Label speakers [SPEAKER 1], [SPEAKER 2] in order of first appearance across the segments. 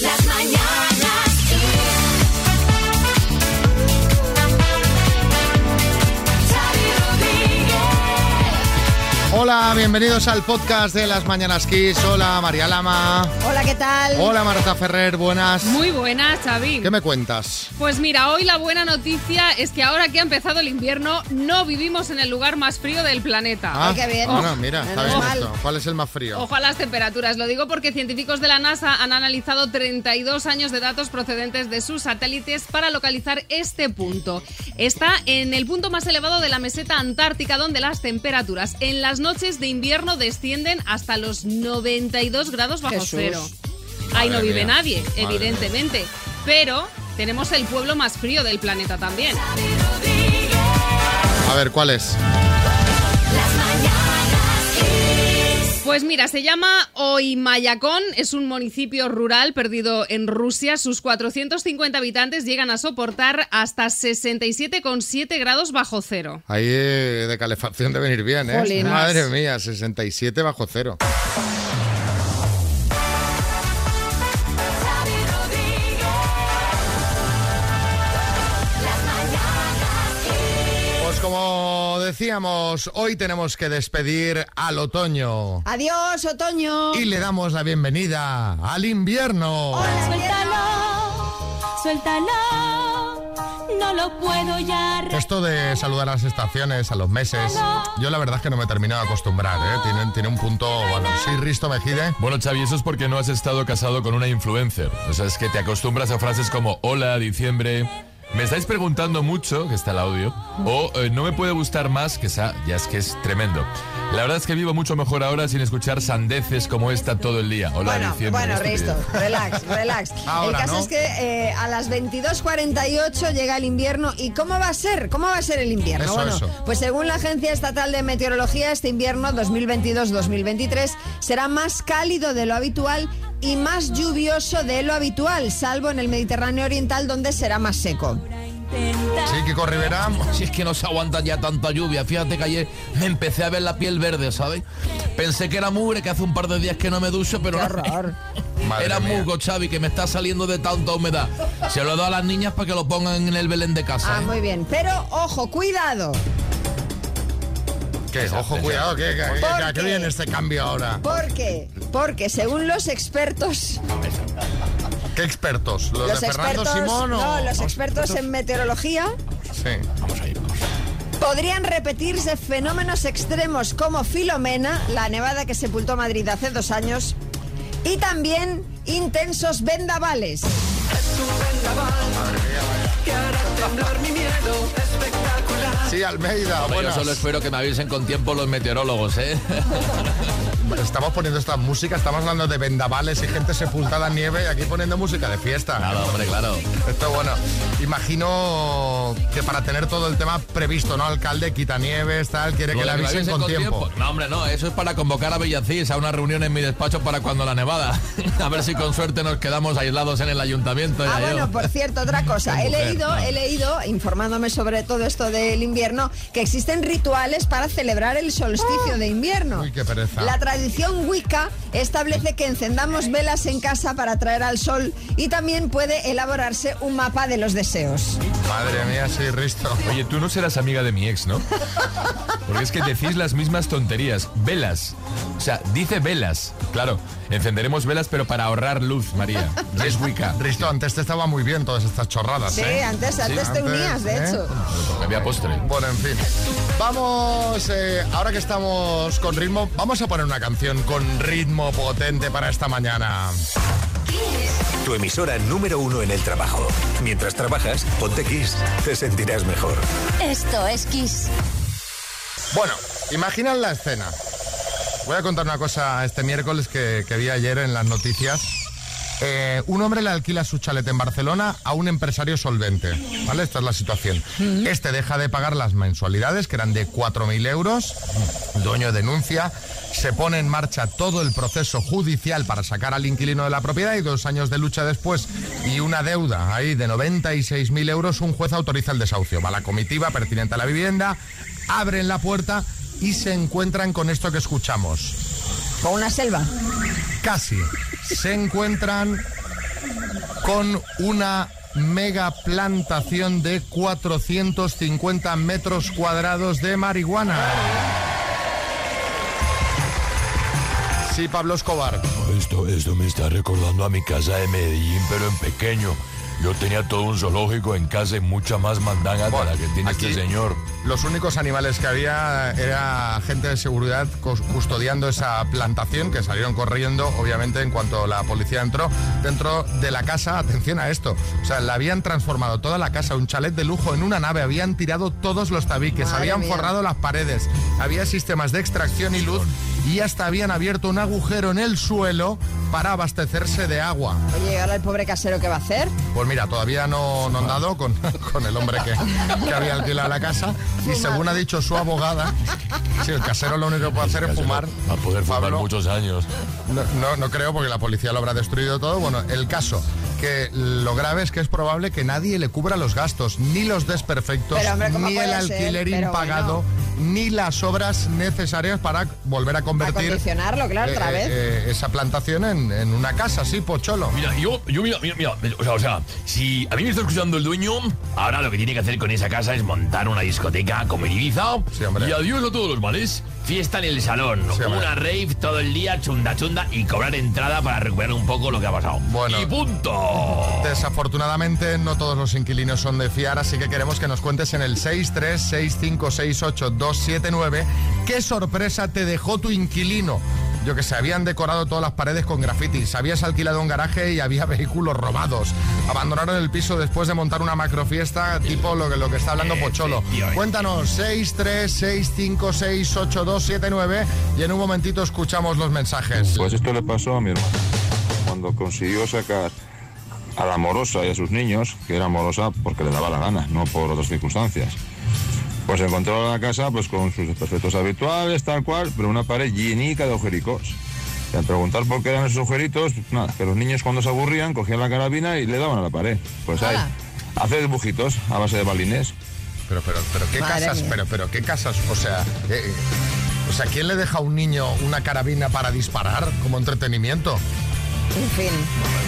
[SPEAKER 1] Las mañanas
[SPEAKER 2] Hola, bienvenidos al podcast de las Mañanas Kiss. Hola, María Lama.
[SPEAKER 3] Hola, ¿qué tal?
[SPEAKER 2] Hola, Marta Ferrer, buenas.
[SPEAKER 4] Muy buenas, Xavi.
[SPEAKER 2] ¿Qué me cuentas?
[SPEAKER 4] Pues mira, hoy la buena noticia es que ahora que ha empezado el invierno, no vivimos en el lugar más frío del planeta.
[SPEAKER 2] Ah,
[SPEAKER 3] qué bien.
[SPEAKER 2] Bueno, mira, está bien esto. ¿Cuál es el más frío?
[SPEAKER 4] Ojo a las temperaturas, lo digo porque científicos de la NASA han analizado 32 años de datos procedentes de sus satélites para localizar este punto. Está en el punto más elevado de la meseta antártica donde las temperaturas en las noches de invierno descienden hasta los 92 grados bajo
[SPEAKER 3] Jesús.
[SPEAKER 4] cero. Ahí no vive
[SPEAKER 2] mía.
[SPEAKER 4] nadie,
[SPEAKER 2] Madre
[SPEAKER 4] evidentemente, pero tenemos el pueblo más frío del planeta también.
[SPEAKER 2] A ver, ¿cuál es?
[SPEAKER 1] Las.
[SPEAKER 4] Pues mira, se llama Oimayakón, es un municipio rural perdido en Rusia. Sus 450 habitantes llegan a soportar hasta 67,7 grados bajo cero.
[SPEAKER 2] Ahí eh, de calefacción deben ir bien, ¿eh?
[SPEAKER 3] Jolín.
[SPEAKER 2] Madre mía, 67 bajo cero. Decíamos, hoy tenemos que despedir al otoño.
[SPEAKER 3] Adiós, otoño.
[SPEAKER 2] Y le damos la bienvenida al invierno.
[SPEAKER 1] Suéltalo, suéltalo, no lo puedo ya
[SPEAKER 2] Esto de saludar a las estaciones, a los meses, yo la verdad es que no me he terminado de acostumbrar, ¿eh? Tiene, tiene un punto, bueno, sí, Risto Mejide.
[SPEAKER 5] Bueno, Xavi, eso es porque no has estado casado con una influencer. O sea, es que te acostumbras a frases como hola, diciembre. Me estáis preguntando mucho, que está el audio, o eh, no me puede gustar más, que esa ya es que es tremendo. La verdad es que vivo mucho mejor ahora sin escuchar sandeces como esta todo el día. Hola,
[SPEAKER 3] Bueno,
[SPEAKER 5] diciembre.
[SPEAKER 3] bueno. Risto, relax, relax.
[SPEAKER 2] Ahora,
[SPEAKER 3] el caso
[SPEAKER 2] ¿no?
[SPEAKER 3] es que eh, a las 22.48 llega el invierno. ¿Y cómo va a ser? ¿Cómo va a ser el invierno?
[SPEAKER 2] Eso,
[SPEAKER 3] bueno,
[SPEAKER 2] eso.
[SPEAKER 3] pues según la Agencia Estatal de Meteorología, este invierno 2022-2023 será más cálido de lo habitual y más lluvioso de lo habitual, salvo en el Mediterráneo Oriental, donde será más seco.
[SPEAKER 2] Sí, Kiko Rivera.
[SPEAKER 6] Si es que no se aguanta ya tanta lluvia. Fíjate que ayer me empecé a ver la piel verde, ¿sabes? Pensé que era mugre, que hace un par de días que no me ducho, pero
[SPEAKER 3] ¡Qué
[SPEAKER 6] no. Era musgo, Xavi, que me está saliendo de tanta humedad. Se lo he dado a las niñas para que lo pongan en el Belén de casa.
[SPEAKER 3] Ah,
[SPEAKER 6] ¿eh?
[SPEAKER 3] muy bien. Pero, ojo, cuidado.
[SPEAKER 2] ¿Qué? Ojo, cuidado, ¿qué, qué, qué-
[SPEAKER 3] ¿Por
[SPEAKER 2] qué
[SPEAKER 3] qué?
[SPEAKER 2] viene este cambio ahora?
[SPEAKER 3] ¿Por qué? Porque según los expertos,
[SPEAKER 2] ¿Qué expertos? ¿Los,
[SPEAKER 3] los
[SPEAKER 2] de Fernando
[SPEAKER 3] expertos,
[SPEAKER 2] Simón o...?
[SPEAKER 3] no, los expertos en meteorología
[SPEAKER 2] Sí.
[SPEAKER 6] Vamos a ir.
[SPEAKER 3] podrían repetirse fenómenos extremos como Filomena, la nevada que sepultó Madrid hace dos años, y también intensos vendavales.
[SPEAKER 2] Sí, Almeida,
[SPEAKER 6] Hombre, yo solo espero que me avisen con tiempo los meteorólogos, ¿eh?
[SPEAKER 2] Estamos poniendo esta música, estamos hablando de vendavales y gente sepultada en nieve y aquí poniendo música de fiesta.
[SPEAKER 6] Claro, hombre, claro.
[SPEAKER 2] Esto bueno. Imagino que para tener todo el tema previsto, ¿no? Alcalde, quita nieves, tal, quiere que
[SPEAKER 6] Lo
[SPEAKER 2] le
[SPEAKER 6] me
[SPEAKER 2] avisen con tiempo.
[SPEAKER 6] No, hombre, no, eso es para convocar a Villacís a una reunión en mi despacho para cuando la nevada. a ver si con suerte nos quedamos aislados en el ayuntamiento.
[SPEAKER 3] Ah,
[SPEAKER 6] ya yo.
[SPEAKER 3] bueno, por cierto, otra cosa. He leído, he leído, informándome sobre todo esto del invierno, que existen rituales para celebrar el solsticio de invierno.
[SPEAKER 2] Uy, qué pereza.
[SPEAKER 3] La tradición Wicca establece que encendamos velas en casa para atraer al sol y también puede elaborarse un mapa de los deseos.
[SPEAKER 2] Madre mía, sí, Risto.
[SPEAKER 5] Oye, tú no serás amiga de mi ex, ¿no? Porque es que decís las mismas tonterías. Velas. O sea, dice velas. Claro, encenderemos velas, pero para ahorrar luz, María. Es Wicca.
[SPEAKER 2] Risto, antes te estaba muy bien todas estas chorradas,
[SPEAKER 3] Sí,
[SPEAKER 2] ¿eh?
[SPEAKER 3] antes, antes te
[SPEAKER 2] antes,
[SPEAKER 3] unías, de
[SPEAKER 2] ¿eh?
[SPEAKER 3] hecho.
[SPEAKER 5] Me había postre.
[SPEAKER 2] Bueno, en fin. Vamos, eh, ahora que estamos con ritmo, vamos a poner una canción con ritmo potente para esta mañana.
[SPEAKER 7] Tu emisora número uno en el trabajo. Mientras trabajas, ponte Kiss. Te sentirás mejor.
[SPEAKER 1] Esto es Kiss.
[SPEAKER 2] Bueno, imaginad la escena. Voy a contar una cosa este miércoles que, que vi ayer en las noticias. Eh, un hombre le alquila su chalet en Barcelona a un empresario solvente. ¿Vale? Esta es la situación. Este deja de pagar las mensualidades, que eran de 4.000 euros. El dueño denuncia. Se pone en marcha todo el proceso judicial para sacar al inquilino de la propiedad y dos años de lucha después y una deuda ahí de 96.000 euros, un juez autoriza el desahucio. Va la comitiva pertinente a la vivienda, abren la puerta y se encuentran con esto que escuchamos.
[SPEAKER 3] Con una selva.
[SPEAKER 2] Casi. Se encuentran con una mega plantación de 450 metros cuadrados de marihuana. Sí, Pablo Escobar.
[SPEAKER 5] Esto, esto me está recordando a mi casa de Medellín, pero en pequeño. Yo tenía todo un zoológico en casa y mucha más mandanga de la que tiene
[SPEAKER 2] aquí
[SPEAKER 5] este señor.
[SPEAKER 2] Los únicos animales que había era gente de seguridad cus- custodiando esa plantación que salieron corriendo, obviamente, en cuanto la policía entró dentro de la casa. Atención a esto. O sea, la habían transformado toda la casa, un chalet de lujo en una nave, habían tirado todos los tabiques,
[SPEAKER 3] Madre
[SPEAKER 2] habían
[SPEAKER 3] mía.
[SPEAKER 2] forrado las paredes, había sistemas de extracción y luz y hasta habían abierto un agujero en el suelo para abastecerse de agua.
[SPEAKER 3] Oye, ¿y ahora el pobre casero qué va a hacer?
[SPEAKER 2] Pues mira, todavía no, no han dado con, con el hombre que, que había alquilado la casa. Y según ha dicho su abogada, si el casero lo único que puede hacer es fumar.
[SPEAKER 5] Va a poder fumar
[SPEAKER 2] Pablo,
[SPEAKER 5] muchos años.
[SPEAKER 2] no, no, no creo porque la policía lo habrá destruido todo. Bueno, el caso, que lo grave es que es probable que nadie le cubra los gastos, ni los desperfectos,
[SPEAKER 3] Pero, hombre, ¿cómo
[SPEAKER 2] ni el
[SPEAKER 3] ser?
[SPEAKER 2] alquiler impagado, ni las obras necesarias para volver a convertir
[SPEAKER 3] Acondicionarlo, claro, otra
[SPEAKER 2] eh,
[SPEAKER 3] vez.
[SPEAKER 2] eh, esa plantación en, en una casa, sí, pocholo.
[SPEAKER 8] Mira, yo, yo, mira, mira, mira, o sea, o sea, si a mí me está escuchando el dueño, ahora lo que tiene que hacer con esa casa es montar una discoteca como en Ibiza.
[SPEAKER 2] Sí, hombre.
[SPEAKER 8] y adiós a todos los males. Fiesta en el salón,
[SPEAKER 2] Sí,
[SPEAKER 8] una rave todo el día, chunda chunda, y cobrar entrada para recuperar un poco lo que ha pasado.
[SPEAKER 2] Bueno.
[SPEAKER 8] Y punto.
[SPEAKER 2] Desafortunadamente no todos los inquilinos son de fiar, así que queremos que nos cuentes en el 636568279 qué sorpresa te dejó tu inquilino. Yo que se habían decorado todas las paredes con grafitis, habías alquilado un garaje y había vehículos robados. Abandonaron el piso después de montar una macrofiesta tipo lo que, lo que está hablando Pocholo.
[SPEAKER 8] Efectivamente.
[SPEAKER 2] Cuéntanos 636568279 y en un momentito escuchamos los mensajes.
[SPEAKER 9] Pues esto le pasó a mi hermano. Cuando consiguió sacar a la morosa y a sus niños, que era morosa porque le daba la gana, no por otras circunstancias. Pues encontró la casa pues con sus desperfectos habituales, tal cual, pero una pared llenica de agujericos. Y al preguntar por qué eran esos agujeritos, nada, que los niños cuando se aburrían cogían la carabina y le daban a la pared. Pues ahí, hacer dibujitos a base de balines.
[SPEAKER 2] Pero, pero, pero, ¿qué
[SPEAKER 3] Madre
[SPEAKER 2] casas?
[SPEAKER 3] mía.
[SPEAKER 2] Pero, pero, ¿qué casas? O sea, eh, o sea, ¿quién le deja a un niño una carabina para disparar como entretenimiento?
[SPEAKER 3] En fin,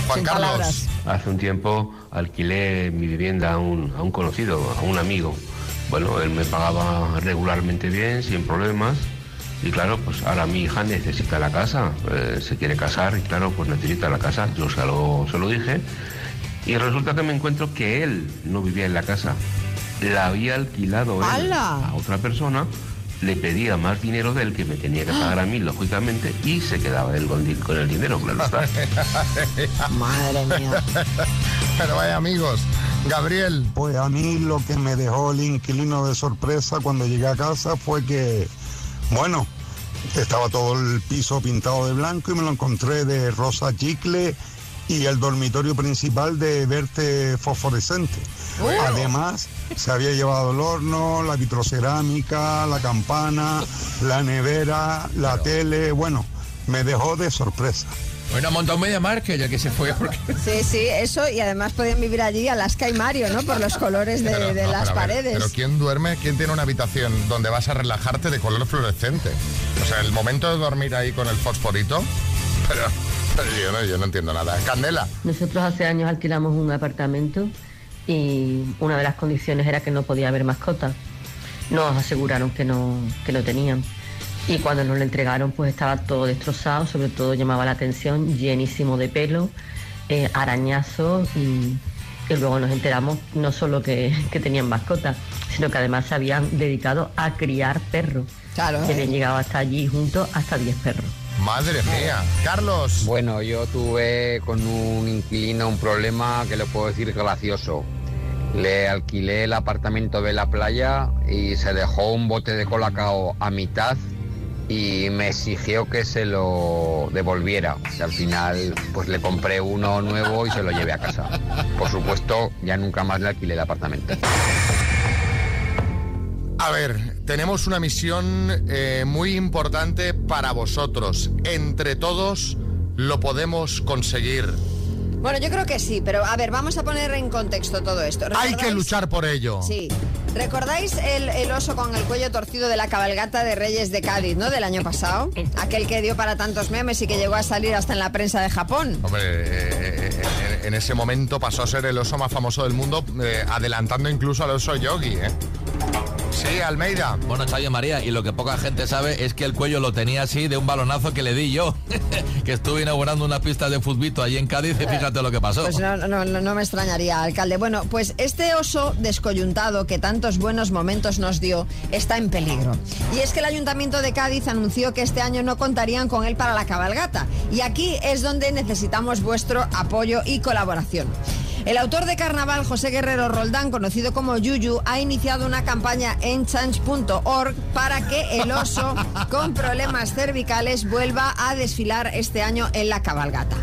[SPEAKER 2] Juan
[SPEAKER 3] sin
[SPEAKER 2] Carlos.
[SPEAKER 3] palabras.
[SPEAKER 10] Hace un tiempo alquilé mi vivienda a un, a un conocido, a un amigo. Bueno, él me pagaba regularmente bien, sin problemas. Y claro, pues ahora mi hija necesita la casa, eh, se quiere casar y claro, pues necesita la casa. Yo se lo, se lo dije. Y resulta que me encuentro que él no vivía en la casa. La había alquilado él a otra persona, le pedía más dinero del que me tenía que pagar a mí, lógicamente, y se quedaba él con, con el dinero, claro está.
[SPEAKER 3] Madre mía.
[SPEAKER 2] Pero vaya amigos. Gabriel,
[SPEAKER 11] Pues a mí lo que me dejó el inquilino de sorpresa cuando llegué a casa fue que, bueno, estaba todo el piso pintado de blanco y me lo encontré de rosa chicle y el dormitorio principal de verde fosforescente. Además, se había llevado el horno, la vitrocerámica, la campana, la nevera, la tele, bueno, me dejó de sorpresa.
[SPEAKER 6] Bueno, ha montado media marca ya que se fue porque...
[SPEAKER 3] Sí, sí, eso y además podían vivir allí Alaska y Mario, ¿no? Por los colores de,
[SPEAKER 2] Pero,
[SPEAKER 3] de
[SPEAKER 2] no,
[SPEAKER 3] las
[SPEAKER 2] pero a ver,
[SPEAKER 3] paredes.
[SPEAKER 2] Pero ¿quién duerme? ¿Quién tiene una habitación donde vas a relajarte de color fluorescente? O sea, el momento de dormir ahí con el fosforito. Pero, pero yo, no, yo no entiendo nada. Candela.
[SPEAKER 12] Nosotros hace años alquilamos un apartamento y una de las condiciones era que no podía haber mascotas. Nos aseguraron que no, que no tenían. Y cuando nos lo entregaron, pues estaba todo destrozado, sobre todo llamaba la atención, llenísimo de pelo, eh, arañazos y, y luego nos enteramos no solo que, que tenían mascotas, sino que además se habían dedicado a criar perros.
[SPEAKER 3] Claro,
[SPEAKER 12] Que
[SPEAKER 3] ¿eh?
[SPEAKER 12] habían llegado hasta allí juntos hasta 10 perros.
[SPEAKER 2] Madre mía. Carlos.
[SPEAKER 13] Bueno, yo tuve con un inquilino un problema que le puedo decir gracioso. Le alquilé el apartamento de la playa y se dejó un bote de colacao a mitad y me exigió que se lo devolviera. Y al final pues le compré uno nuevo y se lo llevé a casa. Por supuesto, ya nunca más le alquilé el apartamento.
[SPEAKER 2] A ver, tenemos una misión eh, muy importante para vosotros. Entre todos lo podemos conseguir.
[SPEAKER 3] Bueno, yo creo que sí, pero a ver, vamos a poner en contexto todo esto.
[SPEAKER 2] Hay que
[SPEAKER 3] ¿Recordáis-
[SPEAKER 2] luchar por ello.
[SPEAKER 3] Sí. ¿Recordáis el, el oso con el cuello torcido de la cabalgata de Reyes de Cádiz, ¿no? Del año pasado. Aquel que dio para tantos memes y que llegó a salir hasta en la prensa de Japón.
[SPEAKER 2] Hombre, eh, eh, en ese momento pasó a ser el oso más famoso del mundo, eh, adelantando incluso al oso yogi, ¿eh? Sí, Almeida.
[SPEAKER 6] Bueno, Xavi María, y lo que poca gente sabe es que el cuello lo tenía así de un balonazo que le di yo, que estuve inaugurando una pista de futbito allí en Cádiz y fíjate lo que pasó.
[SPEAKER 3] Pues no, no, no, no me extrañaría, alcalde. Bueno, pues este oso descoyuntado que tantos buenos momentos nos dio está en peligro. Y es que el Ayuntamiento de Cádiz anunció que este año no contarían con él para la cabalgata. Y aquí es donde necesitamos vuestro apoyo y colaboración. El autor de Carnaval, José Guerrero Roldán, conocido como Yuyu, ha iniciado una campaña en change.org para que el oso con problemas cervicales vuelva a desfilar este año en la cabalgata.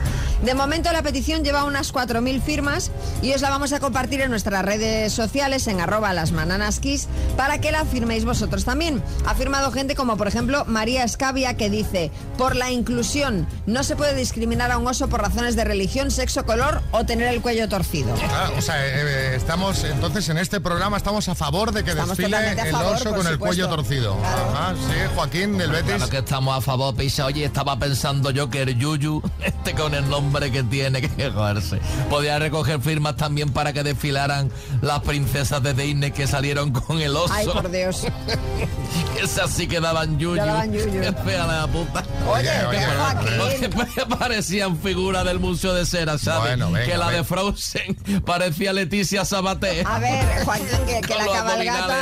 [SPEAKER 3] De momento la petición lleva unas 4.000 firmas y os la vamos a compartir en nuestras redes sociales en arroba las kiss para que la firméis vosotros también. Ha firmado gente como por ejemplo María Escavia que dice, por la inclusión, no se puede discriminar a un oso por razones de religión, sexo, color o tener el cuello torcido.
[SPEAKER 2] Ah, o sea, eh, estamos entonces en este programa estamos a favor de que
[SPEAKER 3] Estamos
[SPEAKER 2] desfile el
[SPEAKER 3] favor,
[SPEAKER 2] oso con el cuello torcido. Ajá, sí, Joaquín del Betis.
[SPEAKER 6] Claro que estamos a favor, Pisa. Oye, estaba pensando yo que el Yuyu, este con el nombre que tiene que joderse, podía recoger firmas también para que desfilaran las princesas de Disney que salieron con el oso.
[SPEAKER 3] Ay, por Dios.
[SPEAKER 6] Esas sí que daban Yuyu.
[SPEAKER 3] Ya daban yuyu.
[SPEAKER 6] Qué fea la puta.
[SPEAKER 3] Oye, Oye.
[SPEAKER 6] Porque parecían figuras del Museo de Cera, ¿sabes?
[SPEAKER 2] Bueno, venga,
[SPEAKER 6] que la de. Frozen parecía Leticia Sabaté.
[SPEAKER 3] A ver, Joaquín, que, la cabalgata,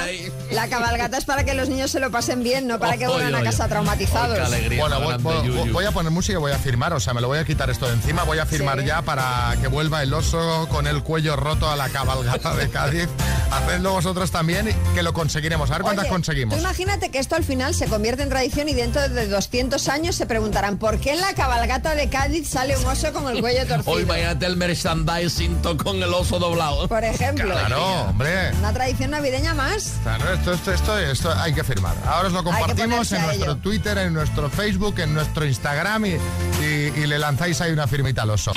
[SPEAKER 3] la cabalgata es para que los niños se lo pasen bien, no para que vuelvan a casa traumatizados.
[SPEAKER 2] Bueno, voy, voy- voy a poner música y voy a firmar, o sea, me lo voy a quitar esto de encima, voy a firmar
[SPEAKER 3] Sí.
[SPEAKER 2] ya para que vuelva el oso con el cuello roto a la cabalgata de Cádiz. Hacedlo vosotros también, que lo conseguiremos. A ver cuántas
[SPEAKER 3] Oye,
[SPEAKER 2] conseguimos.
[SPEAKER 3] Tú imagínate que esto al final se convierte en tradición y dentro de 200 años se preguntarán ¿por qué en la cabalgata de Cádiz sale un oso con el cuello torcido?
[SPEAKER 6] Hoy imagínate el merchandising to- con el oso doblado.
[SPEAKER 3] Por ejemplo.
[SPEAKER 2] Claro, hombre.
[SPEAKER 3] Una tradición navideña más.
[SPEAKER 2] Claro, esto, esto, esto, esto hay que firmar. Ahora os lo compartimos en
[SPEAKER 3] a
[SPEAKER 2] nuestro
[SPEAKER 3] ello.
[SPEAKER 2] Twitter, en nuestro Facebook, en nuestro Instagram y, y- y le lanzáis ahí una firmita al oso.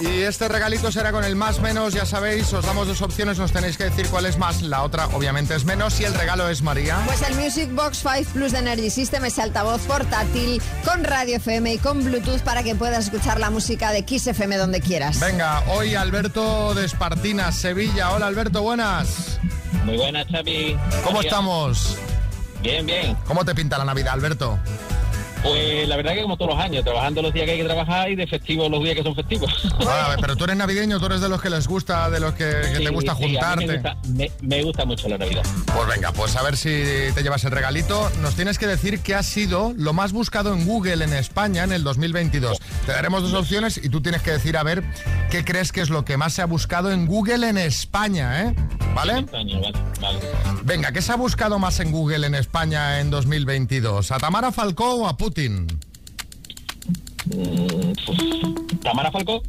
[SPEAKER 2] Y este regalito será con el más menos, ya sabéis, os damos dos opciones, nos tenéis que decir cuál es más, la otra obviamente es menos y el regalo es María.
[SPEAKER 3] Pues el Music Box 5 Plus de Energy System es altavoz portátil con radio FM y con Bluetooth para que puedas escuchar la música de Kiss FM donde quieras.
[SPEAKER 2] Venga, hoy Alberto de Espartinas, Sevilla. Hola Alberto, buenas.
[SPEAKER 14] Muy buenas, Xavi.
[SPEAKER 2] ¿Cómo estamos?
[SPEAKER 14] Bien, bien.
[SPEAKER 2] ¿Cómo te pinta la Navidad, Alberto?
[SPEAKER 14] Pues la verdad que como todos los años, trabajando los días que hay que trabajar y de festivos los días que son festivos.
[SPEAKER 2] Ah, pero tú eres navideño, tú eres de los que les gusta, de los que, que
[SPEAKER 14] Sí,
[SPEAKER 2] te gusta
[SPEAKER 14] sí,
[SPEAKER 2] juntarte.
[SPEAKER 14] me, gusta, me- me gusta mucho la Navidad.
[SPEAKER 2] Pues venga, pues a ver si te llevas el regalito. Nos tienes que decir qué ha sido lo más buscado en Google en España en el 2022. Te daremos dos opciones y tú tienes que decir a ver qué crees que es lo que más se ha buscado en Google en España, ¿eh? ¿Vale?
[SPEAKER 14] España, vale, vale.
[SPEAKER 2] Venga, ¿qué se ha buscado más en Google en España en 2022? ¿A Tamara Falcó o a Putin?
[SPEAKER 14] ¿Tamara Falcó?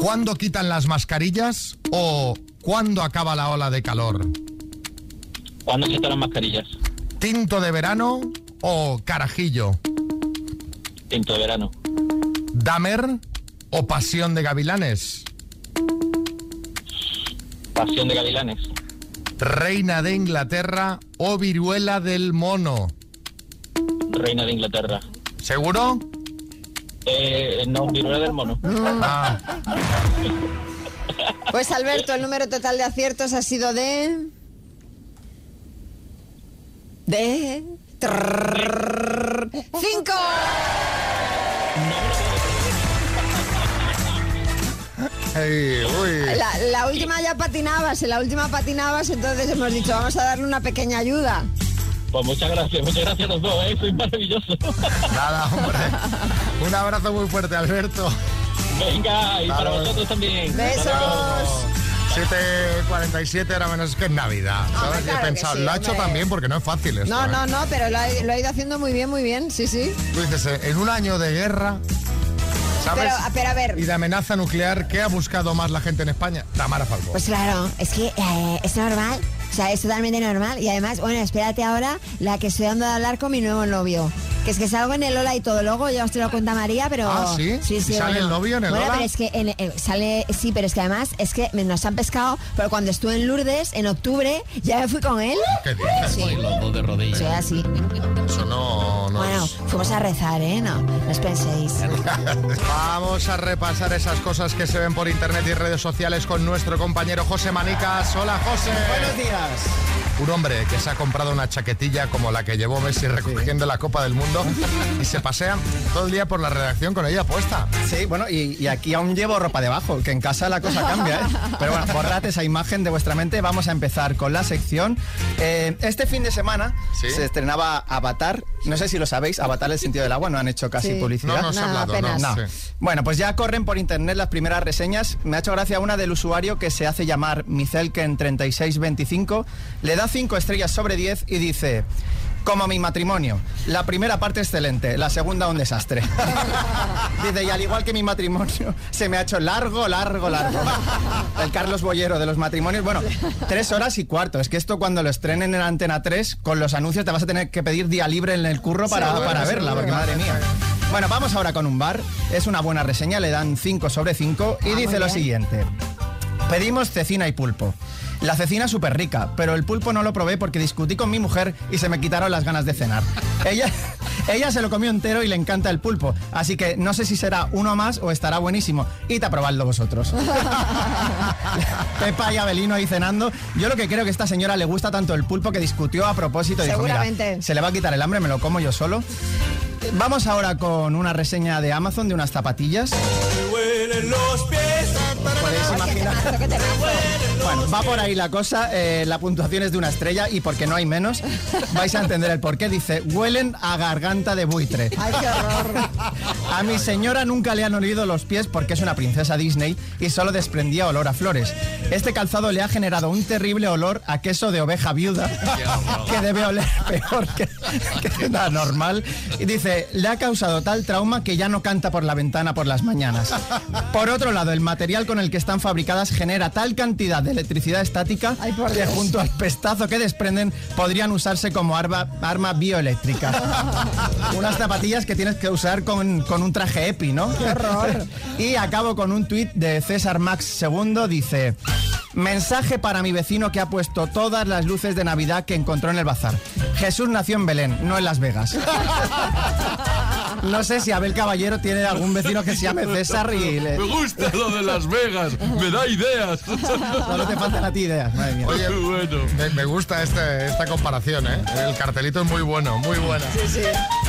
[SPEAKER 2] ¿Cuándo quitan las mascarillas o cuándo acaba la ola de calor?
[SPEAKER 14] ¿Cuándo se quitan las mascarillas?
[SPEAKER 2] ¿Tinto de verano o carajillo?
[SPEAKER 14] Tinto de verano.
[SPEAKER 2] ¿Damer o pasión de gavilanes?
[SPEAKER 14] Pasión de gavilanes.
[SPEAKER 2] ¿Reina de Inglaterra o viruela del mono?
[SPEAKER 14] Reina de Inglaterra.
[SPEAKER 2] ¿Seguro?
[SPEAKER 14] Eh, no, viruela del mono.
[SPEAKER 2] Ah,
[SPEAKER 3] Pues Alberto, el número total de aciertos ha sido de... De... ¡Cinco!
[SPEAKER 2] Uy.
[SPEAKER 3] La, la última ya patinabas, en la última patinabas, entonces hemos dicho, vamos a darle una pequeña ayuda.
[SPEAKER 14] Pues muchas gracias, muchas gracias a los dos, ¿eh? Soy maravilloso.
[SPEAKER 2] Nada, hombre. Un abrazo muy fuerte, Alberto.
[SPEAKER 14] Venga, y para
[SPEAKER 2] Claro.
[SPEAKER 14] vosotros también.
[SPEAKER 3] Besos.
[SPEAKER 2] 7.47 era menos que en Navidad. ¿sabes?
[SPEAKER 3] claro
[SPEAKER 2] He
[SPEAKER 3] que
[SPEAKER 2] pensado,
[SPEAKER 3] sí,
[SPEAKER 2] lo ha hecho
[SPEAKER 3] hombre.
[SPEAKER 2] también porque no es fácil esto.
[SPEAKER 3] No,
[SPEAKER 2] ¿eh?
[SPEAKER 3] no, no, pero lo ha, lo ha ido haciendo muy bien, muy bien, sí, sí.
[SPEAKER 2] Tú dices, eh, en un año de guerra, ¿sabes?
[SPEAKER 3] Pero, pero a ver,
[SPEAKER 2] Y de amenaza nuclear, ¿qué ha buscado más la gente en España? Tamara Falcó.
[SPEAKER 15] Pues claro, es que eh, es normal, o sea, es totalmente normal. Y además, bueno, espérate ahora la que estoy dando de hablar con mi nuevo novio. Que es que salgo en el Ola y todo. Luego ya os te lo cuenta María, pero.
[SPEAKER 2] Ah, ¿sí? ¿Y sale el novio en el
[SPEAKER 15] bueno,
[SPEAKER 2] Ola?
[SPEAKER 15] pero es que en- eh, sale. Sí, pero es que además es que me- nos han pescado. Pero cuando estuve en Lourdes, en octubre, ya me fui con él.
[SPEAKER 2] ¿Qué dices?
[SPEAKER 15] Sí.
[SPEAKER 6] Dos de rodillas.
[SPEAKER 15] Soy así.
[SPEAKER 2] Eso no, no
[SPEAKER 15] Bueno,
[SPEAKER 2] es-
[SPEAKER 15] fuimos a rezar, ¿eh? No, no os penséis.
[SPEAKER 2] Vamos a repasar esas cosas que se ven por internet y redes sociales con nuestro compañero José Manicas. Hola, José.
[SPEAKER 16] Buenos días.
[SPEAKER 2] Un hombre que se ha comprado una chaquetilla como la que llevó Messi recogiendo la Copa del Mundo y se pasea todo el día por la redacción con ella puesta.
[SPEAKER 16] Sí, bueno, y, y aquí aún llevo ropa debajo, que en casa la cosa cambia, ¿eh? Pero bueno, borrad esa imagen de vuestra mente. Vamos a empezar con la sección. Eh, este fin de semana
[SPEAKER 2] Sí.
[SPEAKER 16] se estrenaba Avatar. No sé si lo sabéis, Avatar el sentido del agua, no han hecho casi
[SPEAKER 2] Sí.
[SPEAKER 16] publicidad.
[SPEAKER 2] No, no se ha No, hablado, no, apenas. sí.
[SPEAKER 16] Bueno, pues ya corren por internet las primeras reseñas. Me ha hecho gracia una del usuario que se hace llamar Micelken3625. Le da 5 estrellas sobre 10 y dice... Como mi matrimonio. La primera parte excelente, la segunda un desastre. Dice, y al igual que mi matrimonio, se me ha hecho largo, largo, largo. El Carlos Bollero de los matrimonios. Bueno, tres horas y cuarto. Es que esto cuando lo estrenen en Antena 3, con los anuncios te vas a tener que pedir día libre en el curro para, para verla, porque madre mía. Bueno, vamos ahora con un bar. Es una buena reseña, le dan 5 sobre 5 y
[SPEAKER 15] Ah,
[SPEAKER 16] dice lo siguiente. Pedimos cecina y pulpo. La cecina súper rica, pero el pulpo no lo probé porque discutí con mi mujer y se me quitaron las ganas de cenar. Ella, ella se lo comió entero y le encanta el pulpo, así que no sé si será uno más o estará buenísimo. Id a probarlo vosotros. Pepa y Abelino ahí cenando. Yo lo que creo que a esta señora le gusta tanto el pulpo que discutió a propósito. Dijo, mira,
[SPEAKER 3] Seguramente.
[SPEAKER 16] se le va a quitar el hambre, me lo como yo solo. Vamos ahora con una reseña de Amazon de unas zapatillas. Podéis imaginar. Bueno, va por ahí la cosa. eh, la puntuación es de una estrella y porque no hay menos, vais a entender el porqué. Dice, huelen a garganta de buitre.
[SPEAKER 3] Ay, qué horror.
[SPEAKER 16] A mi señora nunca le han olido los pies porque es una princesa Disney y solo desprendía olor a flores. Este calzado le ha generado un terrible olor a queso de oveja viuda que debe oler peor que, que la normal. Y dice, le ha causado tal trauma que ya no canta por la ventana por las mañanas. Por otro lado, el material con el que están fabricadas genera tal cantidad de electricidad estática que junto al pestazo que desprenden podrían usarse como arma, arma bioeléctrica. Unas zapatillas que tienes que usar con, con un traje EPI, ¿no?
[SPEAKER 3] ¡Qué horror!
[SPEAKER 16] Y acabo con un tuit de César Max II, dice... Mensaje para mi vecino que ha puesto todas las luces de Navidad que encontró en el bazar. Jesús nació en Belén, no en Las Vegas. No sé si Abel Caballero tiene algún vecino que se llame César y le...
[SPEAKER 5] Me gusta lo de Las Vegas, me da ideas.
[SPEAKER 16] Solo te faltan a ti ideas, madre mía.
[SPEAKER 2] Oye, me, me gusta este- esta comparación, ¿eh? El cartelito es muy bueno, muy bueno.
[SPEAKER 3] Sí, sí.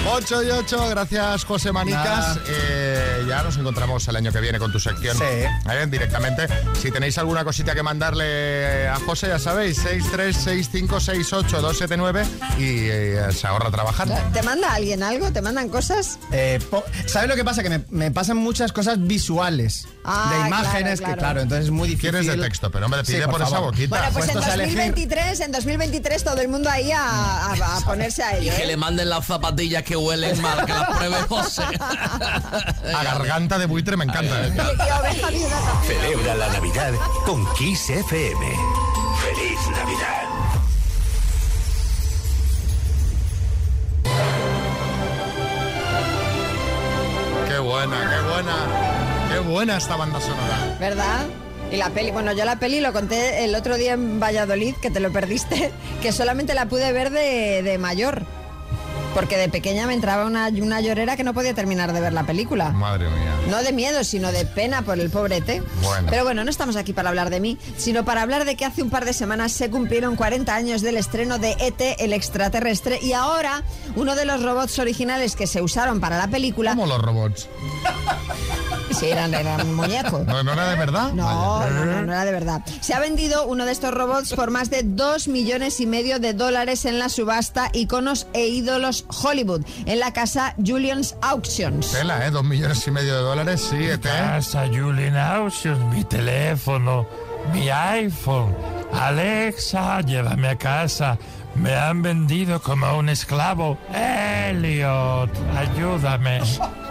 [SPEAKER 2] 8 y 8, gracias José Manicas. Eh, ya nos encontramos el año que viene con tu sección.
[SPEAKER 16] Sí.
[SPEAKER 2] ¿eh? Directamente. Si tenéis alguna cosita que mandarle a José, ya sabéis, 636568279 y eh, se ahorra trabajar.
[SPEAKER 3] ¿Te manda alguien algo? ¿Te mandan cosas?
[SPEAKER 16] Eh, ¿Sabes lo que pasa? Que me, me pasan muchas cosas visuales.
[SPEAKER 3] Ah,
[SPEAKER 16] de imágenes,
[SPEAKER 3] claro,
[SPEAKER 16] que
[SPEAKER 3] claro.
[SPEAKER 16] claro, entonces es muy difícil.
[SPEAKER 2] Quieres de texto, pero hombre, pide
[SPEAKER 16] Sí,
[SPEAKER 2] por, esa boquita.
[SPEAKER 3] Bueno, pues en
[SPEAKER 16] Puestos a elegir.
[SPEAKER 3] 2023, en 2023 todo el mundo ahí a, a- a ponerse a ello.
[SPEAKER 6] Que
[SPEAKER 3] ¿eh?
[SPEAKER 6] le manden las zapatillas que huelen mal, que las pruebe José.
[SPEAKER 2] A garganta de buitre me encanta. ¿eh?
[SPEAKER 3] Y.
[SPEAKER 7] Celebra la Navidad con Kiss FM. Feliz Navidad.
[SPEAKER 2] Qué buena, qué buena. Buena esta banda sonora.
[SPEAKER 3] ¿Verdad? Y la peli, bueno, yo la peli lo conté el otro día en Valladolid, que te lo perdiste, que solamente la pude ver de, de mayor. Porque de pequeña me entraba una, una llorera que no podía terminar de ver la película.
[SPEAKER 2] Madre mía.
[SPEAKER 3] No de miedo, sino de pena por el pobrete.
[SPEAKER 2] Bueno.
[SPEAKER 3] Pero bueno, no estamos aquí para hablar de mí, sino para hablar de que hace un par de semanas se cumplieron 40 años del estreno de ET, el extraterrestre, y ahora uno de los robots originales que se usaron para la película...
[SPEAKER 2] Como los robots.
[SPEAKER 3] Sí, eran, eran muñecos.
[SPEAKER 2] ¿No, no era de verdad?
[SPEAKER 3] No, no, no, no era de verdad. Se ha vendido uno de estos robots por más de 2 millones y medio de dólares en la subasta Iconos e Ídolos Hollywood, en la casa Julian's Auctions.
[SPEAKER 2] Tela, ¿eh? Dos millones y medio de dólares, sí, ET.
[SPEAKER 17] Casa Julian Auctions, mi teléfono, mi iPhone. Alexa, llévame a casa Me han vendido como un esclavo. Elliot, ayúdame.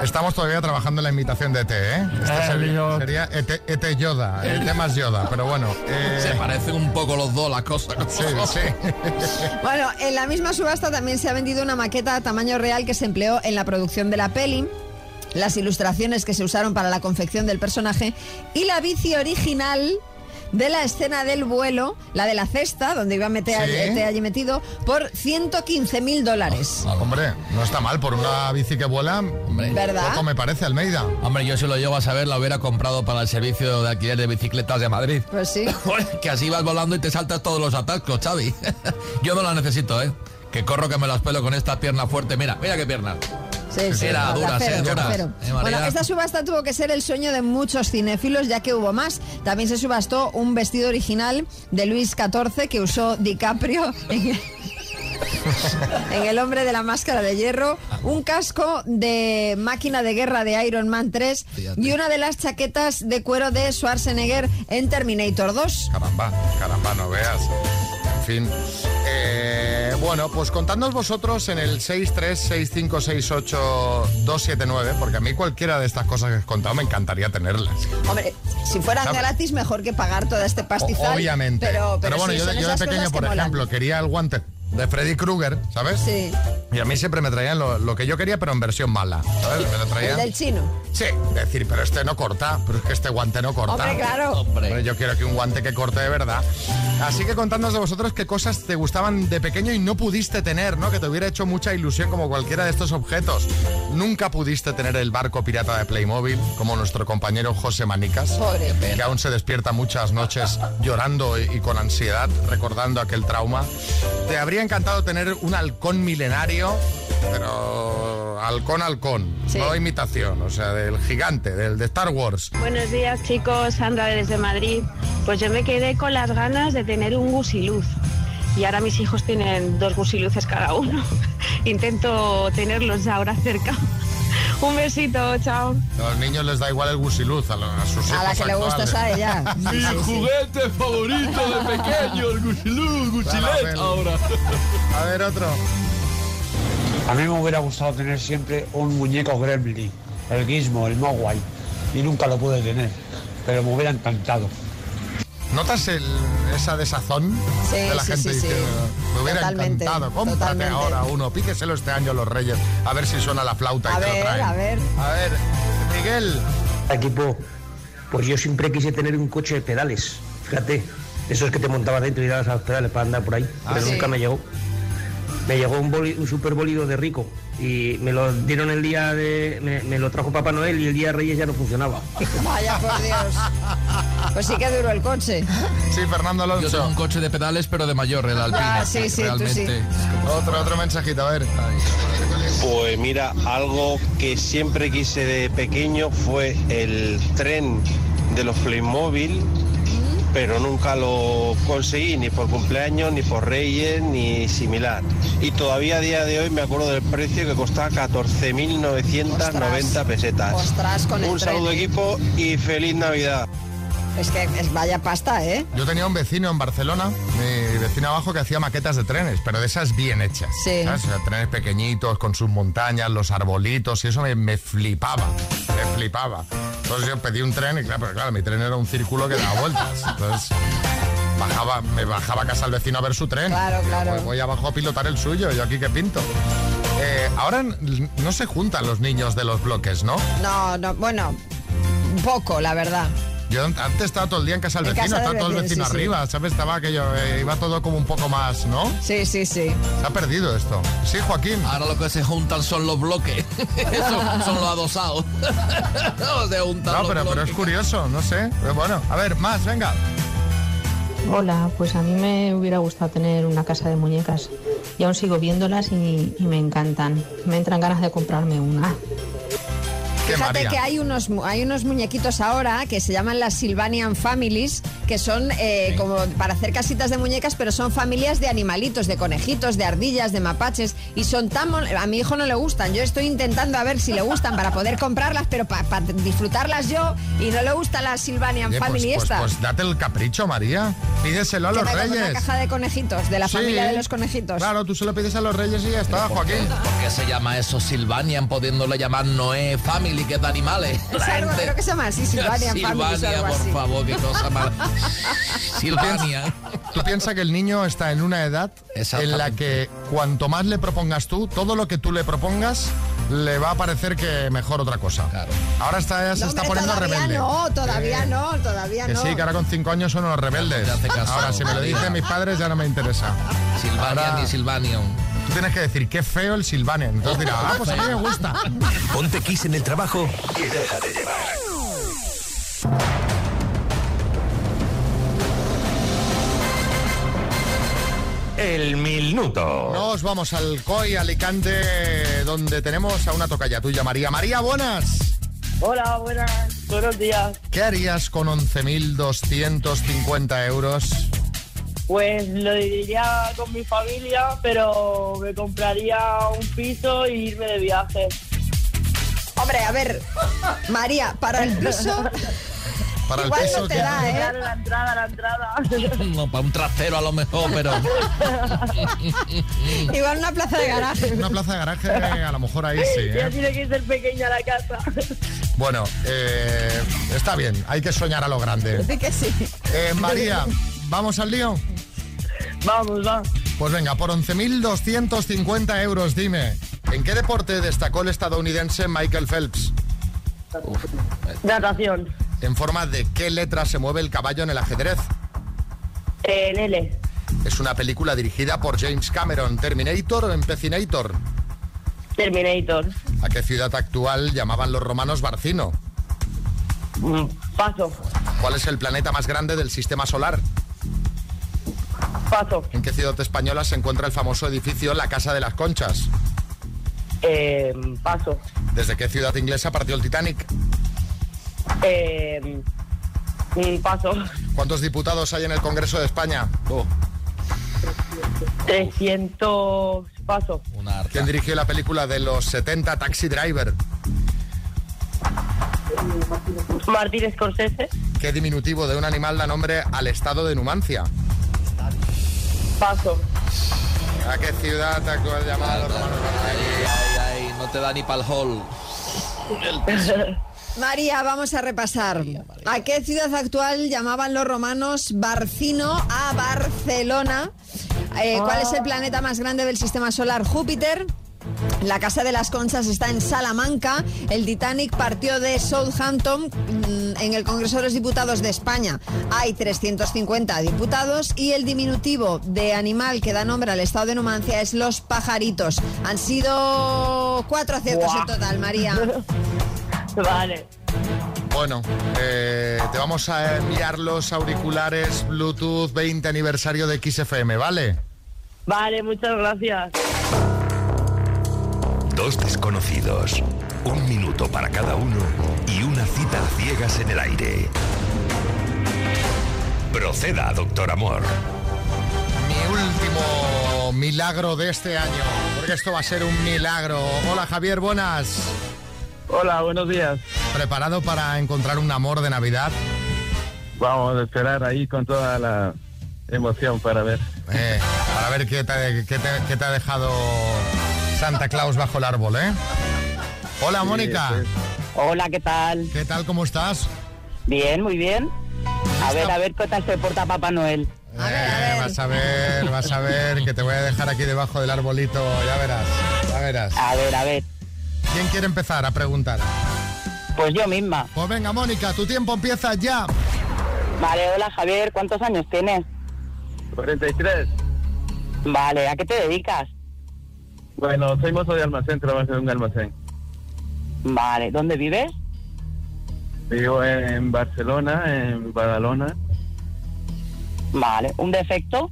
[SPEAKER 2] Estamos todavía trabajando en la imitación de ET, ¿eh? Este sería,
[SPEAKER 17] Elliot.
[SPEAKER 2] sería ET, ET Yoda, el tema es Yoda, pero bueno. eh,
[SPEAKER 6] Se parecen un poco los dos las cosas.
[SPEAKER 2] Sí, sí.
[SPEAKER 3] Bueno, en la misma subasta también se ha vendido una maqueta a tamaño real que se empleó en la producción de la peli, las ilustraciones que se usaron para la confección del personaje y la bici original de la escena del vuelo, la de la cesta, donde iba a meter
[SPEAKER 2] Sí.
[SPEAKER 3] este allí metido, por 115 mil dólares.
[SPEAKER 2] Hombre, no está mal por una bici que vuela.
[SPEAKER 3] ¿Verdad?
[SPEAKER 2] Poco me parece, Almeida.
[SPEAKER 6] Hombre, yo si lo llego a saber, la hubiera comprado para el servicio de alquiler de bicicletas de Madrid.
[SPEAKER 3] Pues sí.
[SPEAKER 6] que así vas volando y te saltas todos los atascos, Xavi. yo no la necesito, ¿eh? Que corro que me las pelo con esta pierna fuerte. Mira, mira qué pierna.
[SPEAKER 3] Sí, sí,
[SPEAKER 6] Era
[SPEAKER 3] cero, cero.
[SPEAKER 6] Eh, María.
[SPEAKER 3] bueno, esta subasta tuvo que ser el sueño de muchos cinéfilos, ya que hubo más. También se subastó un vestido original de Luis XIV que usó DiCaprio en el, en El hombre de la máscara de hierro, un casco de máquina de guerra de Iron Man 3 y una de las chaquetas de cuero de Schwarzenegger en Terminator 2.
[SPEAKER 2] Caramba, caramba, no veas. En fin. Eh, bueno, pues contadnos vosotros en el 636568279, porque a mí cualquiera de estas cosas que he contado me encantaría tenerlas.
[SPEAKER 3] Hombre, si fueran
[SPEAKER 2] ¿Sabes?
[SPEAKER 3] gratis, mejor que pagar todo este pastizal.
[SPEAKER 2] Obviamente.
[SPEAKER 3] Pero, pero
[SPEAKER 2] bueno, yo, de- yo pequeño, por ejemplo, quería el guante de Freddy Krueger, ¿sabes?
[SPEAKER 3] Sí.
[SPEAKER 2] Y a mí siempre me traían lo, lo que yo quería, pero en versión mala. ¿Sabes? Me lo
[SPEAKER 3] El
[SPEAKER 2] traían.
[SPEAKER 3] del chino.
[SPEAKER 2] Sí, decir, pero este no corta, pero es que este guante no corta.
[SPEAKER 3] Hombre, claro.
[SPEAKER 2] Hombre, yo quiero que un guante que corte de verdad. Así que contadnos de vosotros qué cosas te gustaban de pequeño y no pudiste tener, ¿no? Que te hubiera hecho mucha ilusión como cualquiera de estos objetos. Nunca pudiste tener el barco pirata de Playmobil, como nuestro compañero José Manicas,
[SPEAKER 3] Pobre.
[SPEAKER 2] que aún se despierta muchas noches llorando y, y con ansiedad, recordando aquel trauma. Te habría encantado tener un halcón milenario, pero halcón halcón, no imitación, o sea, del gigante, del de Star Wars.
[SPEAKER 18] Buenos días chicos, Sandra desde Madrid. Pues yo me quedé con las ganas de tener un gusiluz. Y ahora mis hijos tienen dos gusiluces cada uno. Intento tenerlos ahora cerca. Un besito, chao.
[SPEAKER 2] A los niños les da igual el gusiluz, a, los- a sus hijos
[SPEAKER 3] A la que le gusta es a ella. sí.
[SPEAKER 8] juguete favorito de pequeño, el Gusilú, Gusilet, ahora.
[SPEAKER 2] A ver, otro.
[SPEAKER 19] A mí me hubiera gustado tener siempre un muñeco gremlin, el Gizmo, el Mogwai, y nunca lo pude tener, pero me hubiera encantado.
[SPEAKER 2] ¿Notas el- esa desazón
[SPEAKER 19] Sí,
[SPEAKER 2] de la
[SPEAKER 19] sí,
[SPEAKER 2] gente
[SPEAKER 19] sí,
[SPEAKER 2] me hubiera
[SPEAKER 19] Totalmente,
[SPEAKER 2] encantado, cómprate
[SPEAKER 19] totalmente.
[SPEAKER 2] ahora uno, píqueselo este año a los Reyes, a ver si suena la flauta
[SPEAKER 3] A
[SPEAKER 2] y te lo
[SPEAKER 3] ver,
[SPEAKER 2] traen.
[SPEAKER 3] a ver.
[SPEAKER 2] A ver, Miguel.
[SPEAKER 20] Equipo, pues yo siempre quise tener un coche de pedales, fíjate, esos que te montabas dentro y dabas a los pedales para andar por ahí,
[SPEAKER 2] Ah,
[SPEAKER 20] pero
[SPEAKER 2] sí.
[SPEAKER 20] nunca me llegó. Me llegó un, boli- un super bólido de rico y me lo dieron el día de. Me, me lo trajo Papá Noel y el día de Reyes ya no funcionaba.
[SPEAKER 3] Vaya por Dios. Pues sí que duró el coche.
[SPEAKER 2] Sí, Fernando Alonso.
[SPEAKER 6] Yo tengo un coche de pedales, pero de mayor, el Alpine.
[SPEAKER 3] Ah, sí, sí, tú
[SPEAKER 6] Realmente.
[SPEAKER 2] Otro, otro mensajito, a ver.
[SPEAKER 21] Pues mira, algo que siempre quise de pequeño fue el tren de los Playmobil, pero nunca lo conseguí ni por cumpleaños, ni por Reyes, ni similar. Y todavía a día de hoy me acuerdo del precio que costaba 14.990 pesetas.
[SPEAKER 3] Ostras, con el
[SPEAKER 21] Un
[SPEAKER 3] tren,
[SPEAKER 21] saludo equipo y feliz Navidad.
[SPEAKER 3] Es que es vaya pasta, ¿eh?
[SPEAKER 2] Yo tenía un vecino en Barcelona, mi vecino abajo, que hacía maquetas de trenes, pero de esas bien hechas.
[SPEAKER 3] Sí.
[SPEAKER 2] ¿sabes? O sea, trenes pequeñitos, con sus montañas, los arbolitos, y eso me, me flipaba, me flipaba. Entonces yo pedí un tren, y claro, pero claro, mi tren era un círculo que daba vueltas. Entonces bajaba, me bajaba a casa al vecino a ver su tren.
[SPEAKER 3] Claro, claro.
[SPEAKER 2] Voy abajo a pilotar el suyo, yo aquí que pinto. Eh, ahora no se juntan los niños de los bloques, ¿no?
[SPEAKER 3] No, no, bueno, poco, la verdad.
[SPEAKER 2] Yo antes estaba todo el día en casa del
[SPEAKER 3] En
[SPEAKER 2] vecino,
[SPEAKER 3] casa del
[SPEAKER 2] estaba todo el
[SPEAKER 3] vecino, sí.
[SPEAKER 2] arriba, ¿sabes? Estaba aquello, eh, iba todo como un poco más, ¿no?
[SPEAKER 3] Sí, sí, sí.
[SPEAKER 2] Se ha perdido esto. Sí, Joaquín.
[SPEAKER 6] Ahora lo que se juntan son los bloques. Eso son los adosados. No, se juntan
[SPEAKER 2] No,
[SPEAKER 6] los
[SPEAKER 2] pero, pero es curioso, no sé. Pero bueno, a ver, más, venga.
[SPEAKER 22] Hola, pues a mí me hubiera gustado tener una casa de muñecas y aún sigo viéndolas y, y me encantan. Me entran ganas de comprarme una.
[SPEAKER 3] Fíjate que hay unos, hay unos muñequitos ahora que se llaman las Sylvanian Families, que son eh, como para hacer casitas de muñecas, pero son familias de animalitos, de conejitos, de ardillas, de mapaches, y son tan... mon- A mi hijo no le gustan, yo estoy intentando a ver si le gustan para poder comprarlas, pero para disfrutarlas yo, y no le gusta la Sylvanian
[SPEAKER 2] Oye, pues,
[SPEAKER 3] Family
[SPEAKER 2] pues,
[SPEAKER 3] esta.
[SPEAKER 2] pues date el capricho, María. Pídeselo a los reyes.
[SPEAKER 3] Una caja de conejitos, de la
[SPEAKER 2] Sí.
[SPEAKER 3] familia de los conejitos.
[SPEAKER 2] Claro, tú se lo pides a los reyes y ya está, Joaquín.
[SPEAKER 6] ¿Por qué se llama eso Silvanian, pudiéndole llamar Noé Family, que es de animales?
[SPEAKER 3] Es algo, creo que se llama así, Silvania Families o
[SPEAKER 6] Silvania, por
[SPEAKER 3] así.
[SPEAKER 6] favor, qué cosa más. Silvania.
[SPEAKER 2] Tú piensas que el niño está en una edad en la que cuanto más le propongas tú, todo lo que tú le propongas, le va a parecer que mejor otra cosa. Ahora está, se
[SPEAKER 3] No,
[SPEAKER 2] está
[SPEAKER 3] hombre,
[SPEAKER 2] poniendo
[SPEAKER 3] todavía
[SPEAKER 2] rebelde.
[SPEAKER 3] no, todavía no, todavía
[SPEAKER 2] Que
[SPEAKER 3] no.
[SPEAKER 2] sí, que ahora con cinco años son unos rebeldes.
[SPEAKER 6] caso,
[SPEAKER 2] Ahora, si me lo dicen mis padres, ya no me interesa.
[SPEAKER 6] Silvanian y Silvanion.
[SPEAKER 2] Tú tienes que decir, qué feo el Silvanian. Entonces dirá, ah, pues a mí me gusta.
[SPEAKER 7] Ponte Kiss en el trabajo y déjate llevar. El minuto.
[SPEAKER 2] Nos vamos al COI Alicante, donde tenemos a una tocaya tuya, María. María, buenas.
[SPEAKER 23] Hola, buenas, buenos días.
[SPEAKER 2] ¿Qué harías con 11.250 euros?
[SPEAKER 23] Pues lo diría con mi familia, pero me compraría un piso y irme de viaje.
[SPEAKER 3] Hombre, a ver, María, para el piso...
[SPEAKER 2] Para
[SPEAKER 3] Igual no te da, ¿eh?
[SPEAKER 23] La entrada, la entrada.
[SPEAKER 6] No, para un trastero a lo mejor, pero.
[SPEAKER 3] Igual una plaza de garaje.
[SPEAKER 2] Una plaza de garaje, a lo mejor ahí sí.
[SPEAKER 23] Ya
[SPEAKER 2] ¿eh?
[SPEAKER 23] tiene que ser pequeña la casa.
[SPEAKER 2] Bueno, eh, está bien, hay que soñar a lo grande.
[SPEAKER 3] Sí que sí.
[SPEAKER 2] Eh, María, ¿vamos al lío?
[SPEAKER 23] Vamos, va.
[SPEAKER 2] Pues venga, por 11.250 euros, dime, ¿en qué deporte destacó el estadounidense Michael Phelps?
[SPEAKER 23] Natación.
[SPEAKER 2] ¿En forma de qué letra se mueve el caballo en el ajedrez?
[SPEAKER 23] En L.
[SPEAKER 2] Es una película dirigida por James Cameron, Terminator o Empecinator.
[SPEAKER 23] Terminator.
[SPEAKER 2] ¿A qué ciudad actual llamaban los romanos Barcino?
[SPEAKER 23] Mm, Paso.
[SPEAKER 2] ¿Cuál es el planeta más grande del sistema solar?
[SPEAKER 23] Paso.
[SPEAKER 2] ¿En qué ciudad española se encuentra el famoso edificio La Casa de las Conchas?
[SPEAKER 23] Eh, paso.
[SPEAKER 2] ¿Desde qué ciudad inglesa partió el Titanic?
[SPEAKER 23] Eh, paso.
[SPEAKER 2] ¿Cuántos diputados hay en el Congreso de España?
[SPEAKER 23] 300. Paso.
[SPEAKER 2] ¿Quién dirigió la película de los 70 Taxi Driver?
[SPEAKER 23] Martín Scorsese.
[SPEAKER 2] ¿Qué diminutivo de un animal da nombre al estado de Numancia?
[SPEAKER 23] Paso.
[SPEAKER 2] ¿A qué ciudad llamada
[SPEAKER 6] ay, no te da ni pa'l hall.
[SPEAKER 3] María, vamos a repasar. ¿A qué ciudad actual llamaban los romanos Barcino a Barcelona? Eh, ¿Cuál es el planeta más grande del sistema solar? Júpiter. La Casa de las Conchas está en Salamanca. El Titanic partió de Southampton. Mm, En el Congreso de los Diputados de España hay 350 diputados y el diminutivo de animal que da nombre al estado de Numancia es los pajaritos. Han sido cuatro aciertos en total, María.
[SPEAKER 23] Vale.
[SPEAKER 2] Bueno, eh, te vamos a enviar los auriculares Bluetooth 20 aniversario de XFM, ¿vale?
[SPEAKER 23] Vale, muchas gracias.
[SPEAKER 7] Dos desconocidos, un minuto para cada uno y una cita a ciegas en el aire. Proceda, doctor Amor.
[SPEAKER 2] Mi último milagro de este año, porque esto va a ser un milagro. Hola Javier, buenas.
[SPEAKER 21] Hola, buenos días.
[SPEAKER 2] ¿Preparado para encontrar un amor de Navidad?
[SPEAKER 21] Vamos a esperar ahí con toda la emoción para ver.
[SPEAKER 2] Eh, para ver qué te, qué te- qué te ha dejado Santa Claus bajo el árbol, ¿eh? Hola
[SPEAKER 21] Sí,
[SPEAKER 2] Mónica.
[SPEAKER 21] sí.
[SPEAKER 23] Hola, ¿qué tal?
[SPEAKER 2] ¿Qué tal? ¿Cómo estás?
[SPEAKER 23] Bien, muy bien. A ver, a ver qué tal se porta Papá Noel.
[SPEAKER 2] Eh, Vas a ver, vas a ver, que te voy a dejar aquí debajo del arbolito, ya verás, ya verás.
[SPEAKER 23] A ver, a ver.
[SPEAKER 2] ¿Quién quiere empezar a preguntar?
[SPEAKER 23] Pues yo misma.
[SPEAKER 2] Pues venga, Mónica, tu tiempo empieza ya.
[SPEAKER 23] Vale, hola Javier, ¿cuántos años tienes?
[SPEAKER 21] 43.
[SPEAKER 23] Vale, ¿a qué te dedicas?
[SPEAKER 21] Bueno, soy mozo de almacén, trabajo en un almacén.
[SPEAKER 23] Vale, ¿dónde vives?
[SPEAKER 21] Vivo en Barcelona, en Badalona.
[SPEAKER 23] Vale, ¿un defecto?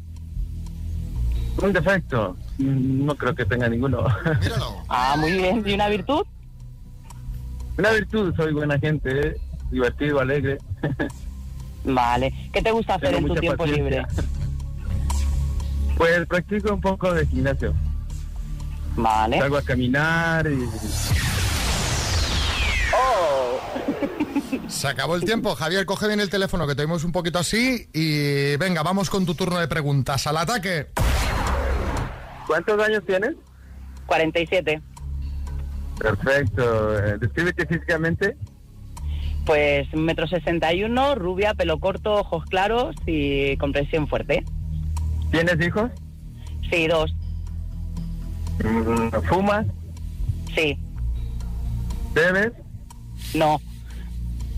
[SPEAKER 21] Un defecto. No creo que tenga ninguno.
[SPEAKER 23] Ah, muy bien. ¿Y una virtud?
[SPEAKER 21] Una virtud, soy buena gente, ¿eh? divertido, alegre.
[SPEAKER 23] Vale. ¿Qué te gusta hacer
[SPEAKER 21] Tengo
[SPEAKER 23] en tu tiempo
[SPEAKER 21] paciencia.
[SPEAKER 23] libre?
[SPEAKER 21] Pues practico un poco de gimnasio.
[SPEAKER 23] Vale.
[SPEAKER 21] Salgo a caminar y
[SPEAKER 23] Oh,
[SPEAKER 2] Se acabó el tiempo. Javier, coge bien el teléfono, que te oímos un poquito así. Y venga, vamos con tu turno de preguntas. Al ataque.
[SPEAKER 24] ¿Cuántos años tienes?
[SPEAKER 23] 47.
[SPEAKER 24] Perfecto. Eh, Descríbete físicamente.
[SPEAKER 23] Pues metro sesenta y uno, rubia, pelo corto, ojos claros y compresión fuerte.
[SPEAKER 24] ¿Tienes hijos?
[SPEAKER 23] Sí, dos.
[SPEAKER 24] Mm, ¿Fumas?
[SPEAKER 23] Sí.
[SPEAKER 24] ¿Bebes?
[SPEAKER 23] No.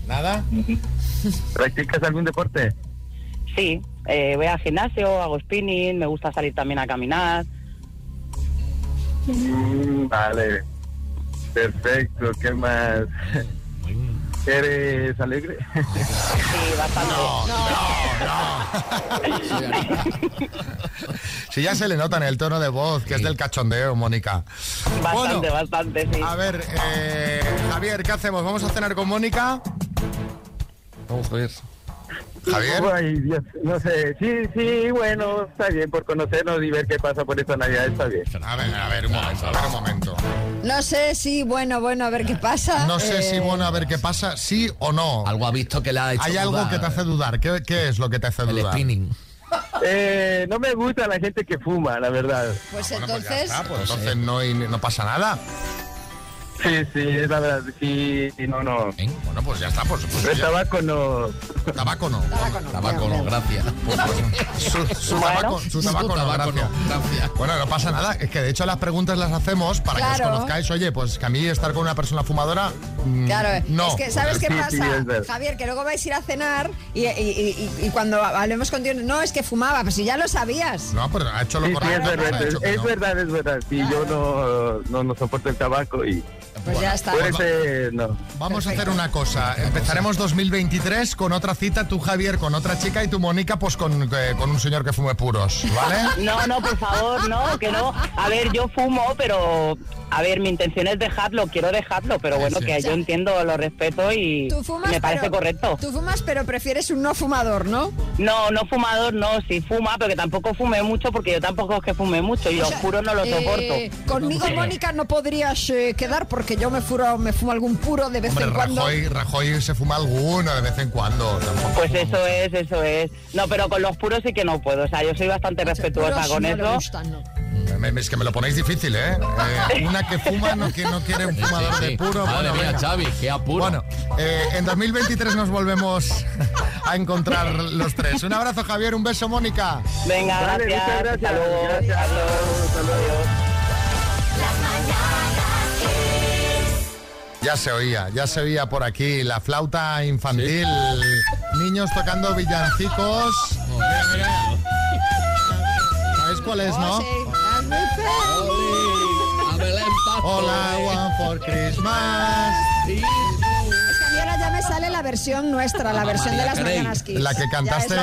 [SPEAKER 2] ¿Nada?
[SPEAKER 24] ¿Practicas algún deporte?
[SPEAKER 23] Sí. Eh, voy al gimnasio, hago spinning, me gusta salir también a caminar.
[SPEAKER 24] Mm, Vale. Perfecto. ¿Qué más? ¿Eres alegre?
[SPEAKER 23] Sí, bastante.
[SPEAKER 2] Si ya se le nota en el tono de voz, que es del cachondeo, Mónica.
[SPEAKER 23] Bastante, bastante, sí.
[SPEAKER 2] A ver, eh, Javier, ¿qué hacemos? ¿Vamos a cenar con Mónica?
[SPEAKER 5] Vamos, Javier.
[SPEAKER 2] Javier.
[SPEAKER 24] Ay, Dios, no sé. Sí, sí, bueno, está bien por conocernos y ver qué pasa por esta Navidad, está bien.
[SPEAKER 2] A ver, a ver, un momento, a ver un momento.
[SPEAKER 3] No sé si, bueno, bueno, a ver qué pasa.
[SPEAKER 2] No sé si,
[SPEAKER 3] Eh,
[SPEAKER 2] bueno, a ver qué pasa, sí o no.
[SPEAKER 6] Algo ha visto que la ha hecho
[SPEAKER 2] Hay algo
[SPEAKER 6] dudar.
[SPEAKER 2] que te hace dudar. ¿Qué, qué es lo que te hace dudar?
[SPEAKER 6] spinning.
[SPEAKER 24] Eh, no me gusta la gente que fuma, la verdad.
[SPEAKER 3] Pues
[SPEAKER 2] Bueno, pues ya
[SPEAKER 3] entonces,
[SPEAKER 2] está, pues entonces no, hay- no pasa nada.
[SPEAKER 24] Sí, sí, es la verdad. Sí, no, no.
[SPEAKER 2] Bueno, pues ya está, por supuesto.
[SPEAKER 24] El tabaco no.
[SPEAKER 2] Tabaco no.
[SPEAKER 6] Tabaco no, gracias.
[SPEAKER 2] Su, su
[SPEAKER 23] Bueno.
[SPEAKER 2] tabaco, su
[SPEAKER 6] Su
[SPEAKER 2] tabaco no,
[SPEAKER 6] tabaco
[SPEAKER 2] gracias.
[SPEAKER 6] no, gracias.
[SPEAKER 2] Bueno, no pasa nada. Es que de hecho las preguntas las hacemos para que os conozcáis. Oye, pues que a mí estar con una persona fumadora. mm,
[SPEAKER 3] Claro,
[SPEAKER 2] no.
[SPEAKER 3] es que ¿sabes qué
[SPEAKER 24] Sí, sí,
[SPEAKER 3] pasa? Javier, que luego vais a ir a cenar y, y- y- y- y cuando hablemos contigo, no, es que fumaba, pues si ya lo sabías.
[SPEAKER 2] No, pero ha hecho lo
[SPEAKER 24] Sí, sí,
[SPEAKER 2] correcto.
[SPEAKER 24] es verdad, es, verdad, es verdad. Sí, yo no, no, no soporto el tabaco y
[SPEAKER 3] Pues ya está.
[SPEAKER 24] no.
[SPEAKER 2] Vamos a hacer una cosa. Empezaremos 2023 con otra cita, tú Javier con otra chica y tú Mónica pues con, eh, con un señor que fume puros, ¿vale?
[SPEAKER 23] No, no, por favor, no, que no. A ver, yo fumo, pero a ver, mi intención es dejarlo, quiero dejarlo, pero bueno,
[SPEAKER 2] sí.
[SPEAKER 23] que yo entiendo, lo respeto y
[SPEAKER 3] Tú fumas,
[SPEAKER 23] me parece
[SPEAKER 3] pero-
[SPEAKER 23] correcto.
[SPEAKER 3] Tú fumas, pero prefieres un no fumador, ¿no?
[SPEAKER 23] No, no fumador, no, sí fuma, pero que tampoco fume mucho porque yo tampoco es que fume mucho y
[SPEAKER 3] O
[SPEAKER 23] los
[SPEAKER 3] sea,
[SPEAKER 23] puros no los
[SPEAKER 3] eh,
[SPEAKER 23] soporto.
[SPEAKER 3] Conmigo, Mónica, no podrías eh, quedar porque yo me, furo, me fumo algún puro de vez
[SPEAKER 2] Hombre,
[SPEAKER 3] en cuando.
[SPEAKER 2] Rajoy, Rajoy se fuma alguno de vez en cuando. tampoco.
[SPEAKER 23] Pues eso es, eso es. No, pero con los puros sí que no puedo, o sea, yo soy bastante respetuosa con
[SPEAKER 3] no
[SPEAKER 23] eso.
[SPEAKER 2] es que me lo ponéis difícil, ¿eh? Eh, una que fuma, no que no quiere un fumador
[SPEAKER 6] Sí,
[SPEAKER 2] de
[SPEAKER 6] sí.
[SPEAKER 2] puro.
[SPEAKER 6] Madre
[SPEAKER 2] Bueno,
[SPEAKER 6] mía. Xavi, qué apuro.
[SPEAKER 2] Bueno, eh, en 2023 nos volvemos a encontrar los tres. Un abrazo, Javier, un beso, Mónica.
[SPEAKER 23] Venga,
[SPEAKER 24] Vale,
[SPEAKER 23] gracias.
[SPEAKER 24] muchas gracias,
[SPEAKER 23] Hasta luego.
[SPEAKER 24] gracias.
[SPEAKER 23] Adiós.
[SPEAKER 24] Hasta luego.
[SPEAKER 2] Ya se oía, ya se oía por aquí la flauta infantil. Niños tocando villancicos. Mira, mira. ¿Sabéis cuál es, no?
[SPEAKER 3] Oh, sí. Muy feo.
[SPEAKER 6] A Belén Pastor.
[SPEAKER 2] All I want for Christmas.
[SPEAKER 3] Es que a mí ahora ya me sale la versión nuestra, la versión de
[SPEAKER 6] María
[SPEAKER 3] las
[SPEAKER 6] Carey.
[SPEAKER 3] Mañanas Kids.
[SPEAKER 2] La que cantaste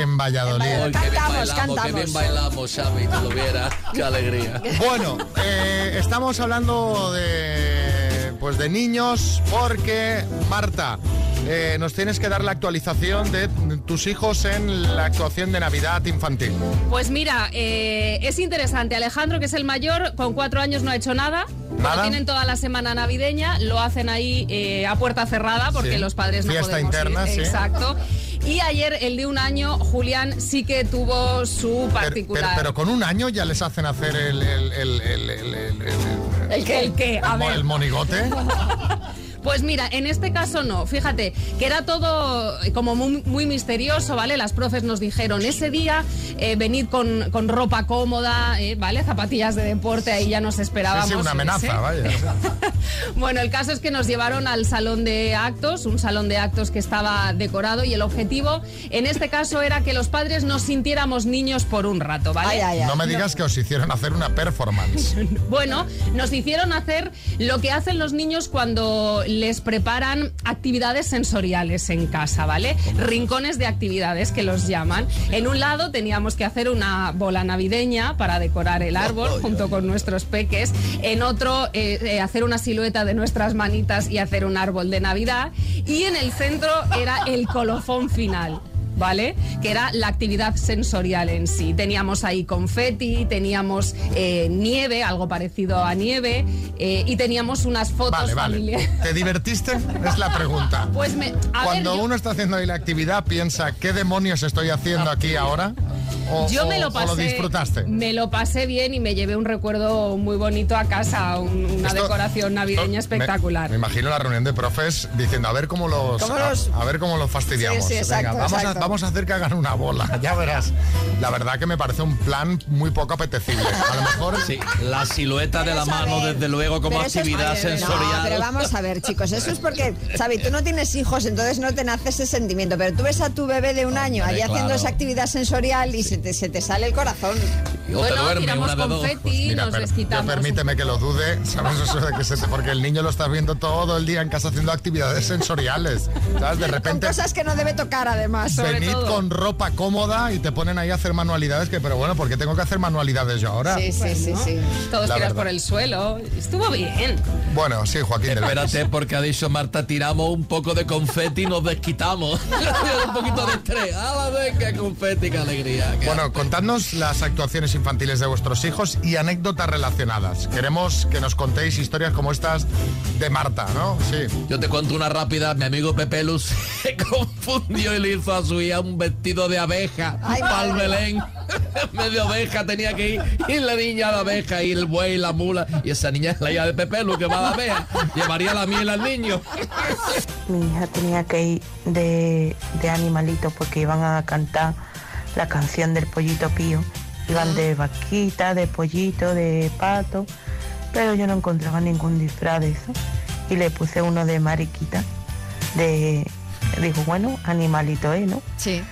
[SPEAKER 2] en Valladolid.
[SPEAKER 6] Ay, qué bien
[SPEAKER 3] Cantamos,
[SPEAKER 6] bailamos, qué bien
[SPEAKER 3] cantamos.
[SPEAKER 6] bailamos, Xavi, tú lo vieras. Qué alegría.
[SPEAKER 2] Bueno, eh, estamos hablando de, pues de niños porque, Marta, eh, nos tienes que dar la actualización de tus hijos en la actuación de Navidad infantil.
[SPEAKER 25] Pues mira, eh, es interesante. Alejandro, que es el mayor, con cuatro años no ha hecho nada.
[SPEAKER 2] ¿Nada?
[SPEAKER 25] tienen toda la semana navideña, lo hacen ahí eh, a puerta cerrada porque
[SPEAKER 2] Sí.
[SPEAKER 25] los padres no
[SPEAKER 2] Fiesta
[SPEAKER 25] podemos
[SPEAKER 2] interna,
[SPEAKER 25] ir.
[SPEAKER 2] sí.
[SPEAKER 25] Exacto. Y ayer, el de un año, Julián sí que tuvo su
[SPEAKER 2] Pero,
[SPEAKER 25] particular.
[SPEAKER 2] pero- pero con un año ya les hacen hacer el... el, el, el, el- el- el-
[SPEAKER 25] ¿El qué? ¿El qué? A ver.
[SPEAKER 2] el monigote.
[SPEAKER 25] Pues mira, en este caso no. Fíjate que era todo como muy, muy misterioso, ¿vale? Las profes nos dijeron ese día eh, venid con, con ropa cómoda, eh, ¿vale? Zapatillas de deporte, ahí ya nos esperábamos.
[SPEAKER 2] Sí, sí, una amenaza, vaya.
[SPEAKER 25] Bueno, el caso es que nos llevaron al salón de actos, un salón de actos que estaba decorado y el objetivo en este caso era que los padres nos sintiéramos niños por un rato, ¿vale?
[SPEAKER 3] Ay, ay, ay.
[SPEAKER 2] No me digas que os hicieron hacer una performance.
[SPEAKER 25] Bueno, nos hicieron hacer lo que hacen los niños cuando les preparan actividades sensoriales en casa, ¿vale? Rincones de actividades que los llaman. En un lado teníamos que hacer una bola navideña para decorar el árbol junto con nuestros peques. En otro, eh, eh, hacer una silueta de nuestras manitas y hacer un árbol de Navidad. Y en el centro era el colofón final. ¿Vale? Que era la actividad sensorial en sí. Teníamos ahí confeti, teníamos eh, nieve, algo parecido a nieve, eh, y teníamos unas fotos
[SPEAKER 2] Vale, vale. ¿Te divertiste? Es la pregunta.
[SPEAKER 25] Pues me. A
[SPEAKER 2] Cuando
[SPEAKER 25] ver, yo-
[SPEAKER 2] uno está haciendo ahí la actividad, piensa, ¿qué demonios estoy haciendo aquí ahora? O,
[SPEAKER 25] Yo me lo
[SPEAKER 2] o
[SPEAKER 25] pasé.
[SPEAKER 2] disfrutaste?
[SPEAKER 25] Me lo pasé bien y me llevé un recuerdo muy bonito a casa, un- una
[SPEAKER 2] Esto-
[SPEAKER 25] decoración navideña espectacular.
[SPEAKER 2] Me imagino la reunión de profes diciendo, a ver cómo los,
[SPEAKER 25] ¿Cómo
[SPEAKER 2] a-
[SPEAKER 25] los-
[SPEAKER 2] A, ver cómo los fastidiamos.
[SPEAKER 25] Sí, sí, exacto,
[SPEAKER 2] Venga, vamos,
[SPEAKER 25] exacto.
[SPEAKER 2] A, vamos a hacer que hagan una bola, ya verás. La verdad que me parece un plan muy poco apetecible. A lo mejor...
[SPEAKER 6] Sí, la silueta de la mano, desde luego, como
[SPEAKER 3] Pero eso es-
[SPEAKER 6] actividad
[SPEAKER 3] No,
[SPEAKER 6] sensorial.
[SPEAKER 3] pero vamos a ver, chicos, eso es porque, Xavi, tú no tienes hijos, entonces no te nace ese sentimiento, pero tú ves a tu bebé de un año
[SPEAKER 2] Hombre,
[SPEAKER 3] allí haciendo
[SPEAKER 2] claro.
[SPEAKER 3] esa actividad sensorial y se te, se te sale el corazón.
[SPEAKER 25] Bueno, tiramos confeti,
[SPEAKER 2] Pues mira,
[SPEAKER 25] nos desquitamos.
[SPEAKER 2] permíteme que lo dude, ¿sabes? Eso de que se te- porque el niño lo está viendo todo el día en casa haciendo actividades sensoriales. ¿Sabes? De
[SPEAKER 3] Con
[SPEAKER 2] repente
[SPEAKER 3] cosas que no debe tocar, además, sobre
[SPEAKER 2] venid
[SPEAKER 3] todo.
[SPEAKER 2] con ropa cómoda y te ponen ahí a hacer manualidades que, pero bueno, ¿por qué tengo que hacer manualidades yo ahora?
[SPEAKER 3] Sí, sí, sí, sí.
[SPEAKER 25] Todos
[SPEAKER 2] La
[SPEAKER 25] tiras
[SPEAKER 2] verdad.
[SPEAKER 25] por el suelo. Estuvo bien.
[SPEAKER 2] Bueno, sí, Joaquín.
[SPEAKER 6] Espérate, porque ha dicho Marta, tiramos un poco de confeti y nos desquitamos. un poquito de estrés. ¡Ah, venga, confeti, qué alegría! qué
[SPEAKER 2] Bueno, contadnos las actuaciones infantiles de vuestros hijos y anécdotas relacionadas. Queremos que nos contéis historias como estas de Marta, ¿no? Sí.
[SPEAKER 6] Yo te cuento una rápida. Mi amigo Pepe Luz se confundió y le hizo a su hija un vestido de abeja para. Belén. Medio abeja tenía que ir. Y la niña la abeja y el buey, la mula. Y esa niña es la hija de Pepe Luz que va a la abeja. Llevaría la miel al niño.
[SPEAKER 26] Mi hija tenía que ir de, de animalito porque iban a cantar la canción del pollito pío. Iban de vaquita, de pollito, de pato, pero yo no encontraba ningún disfraz de eso. Y le puse uno de mariquita, de, digo, bueno, animalito, ¿eh? ¿no?
[SPEAKER 3] Sí.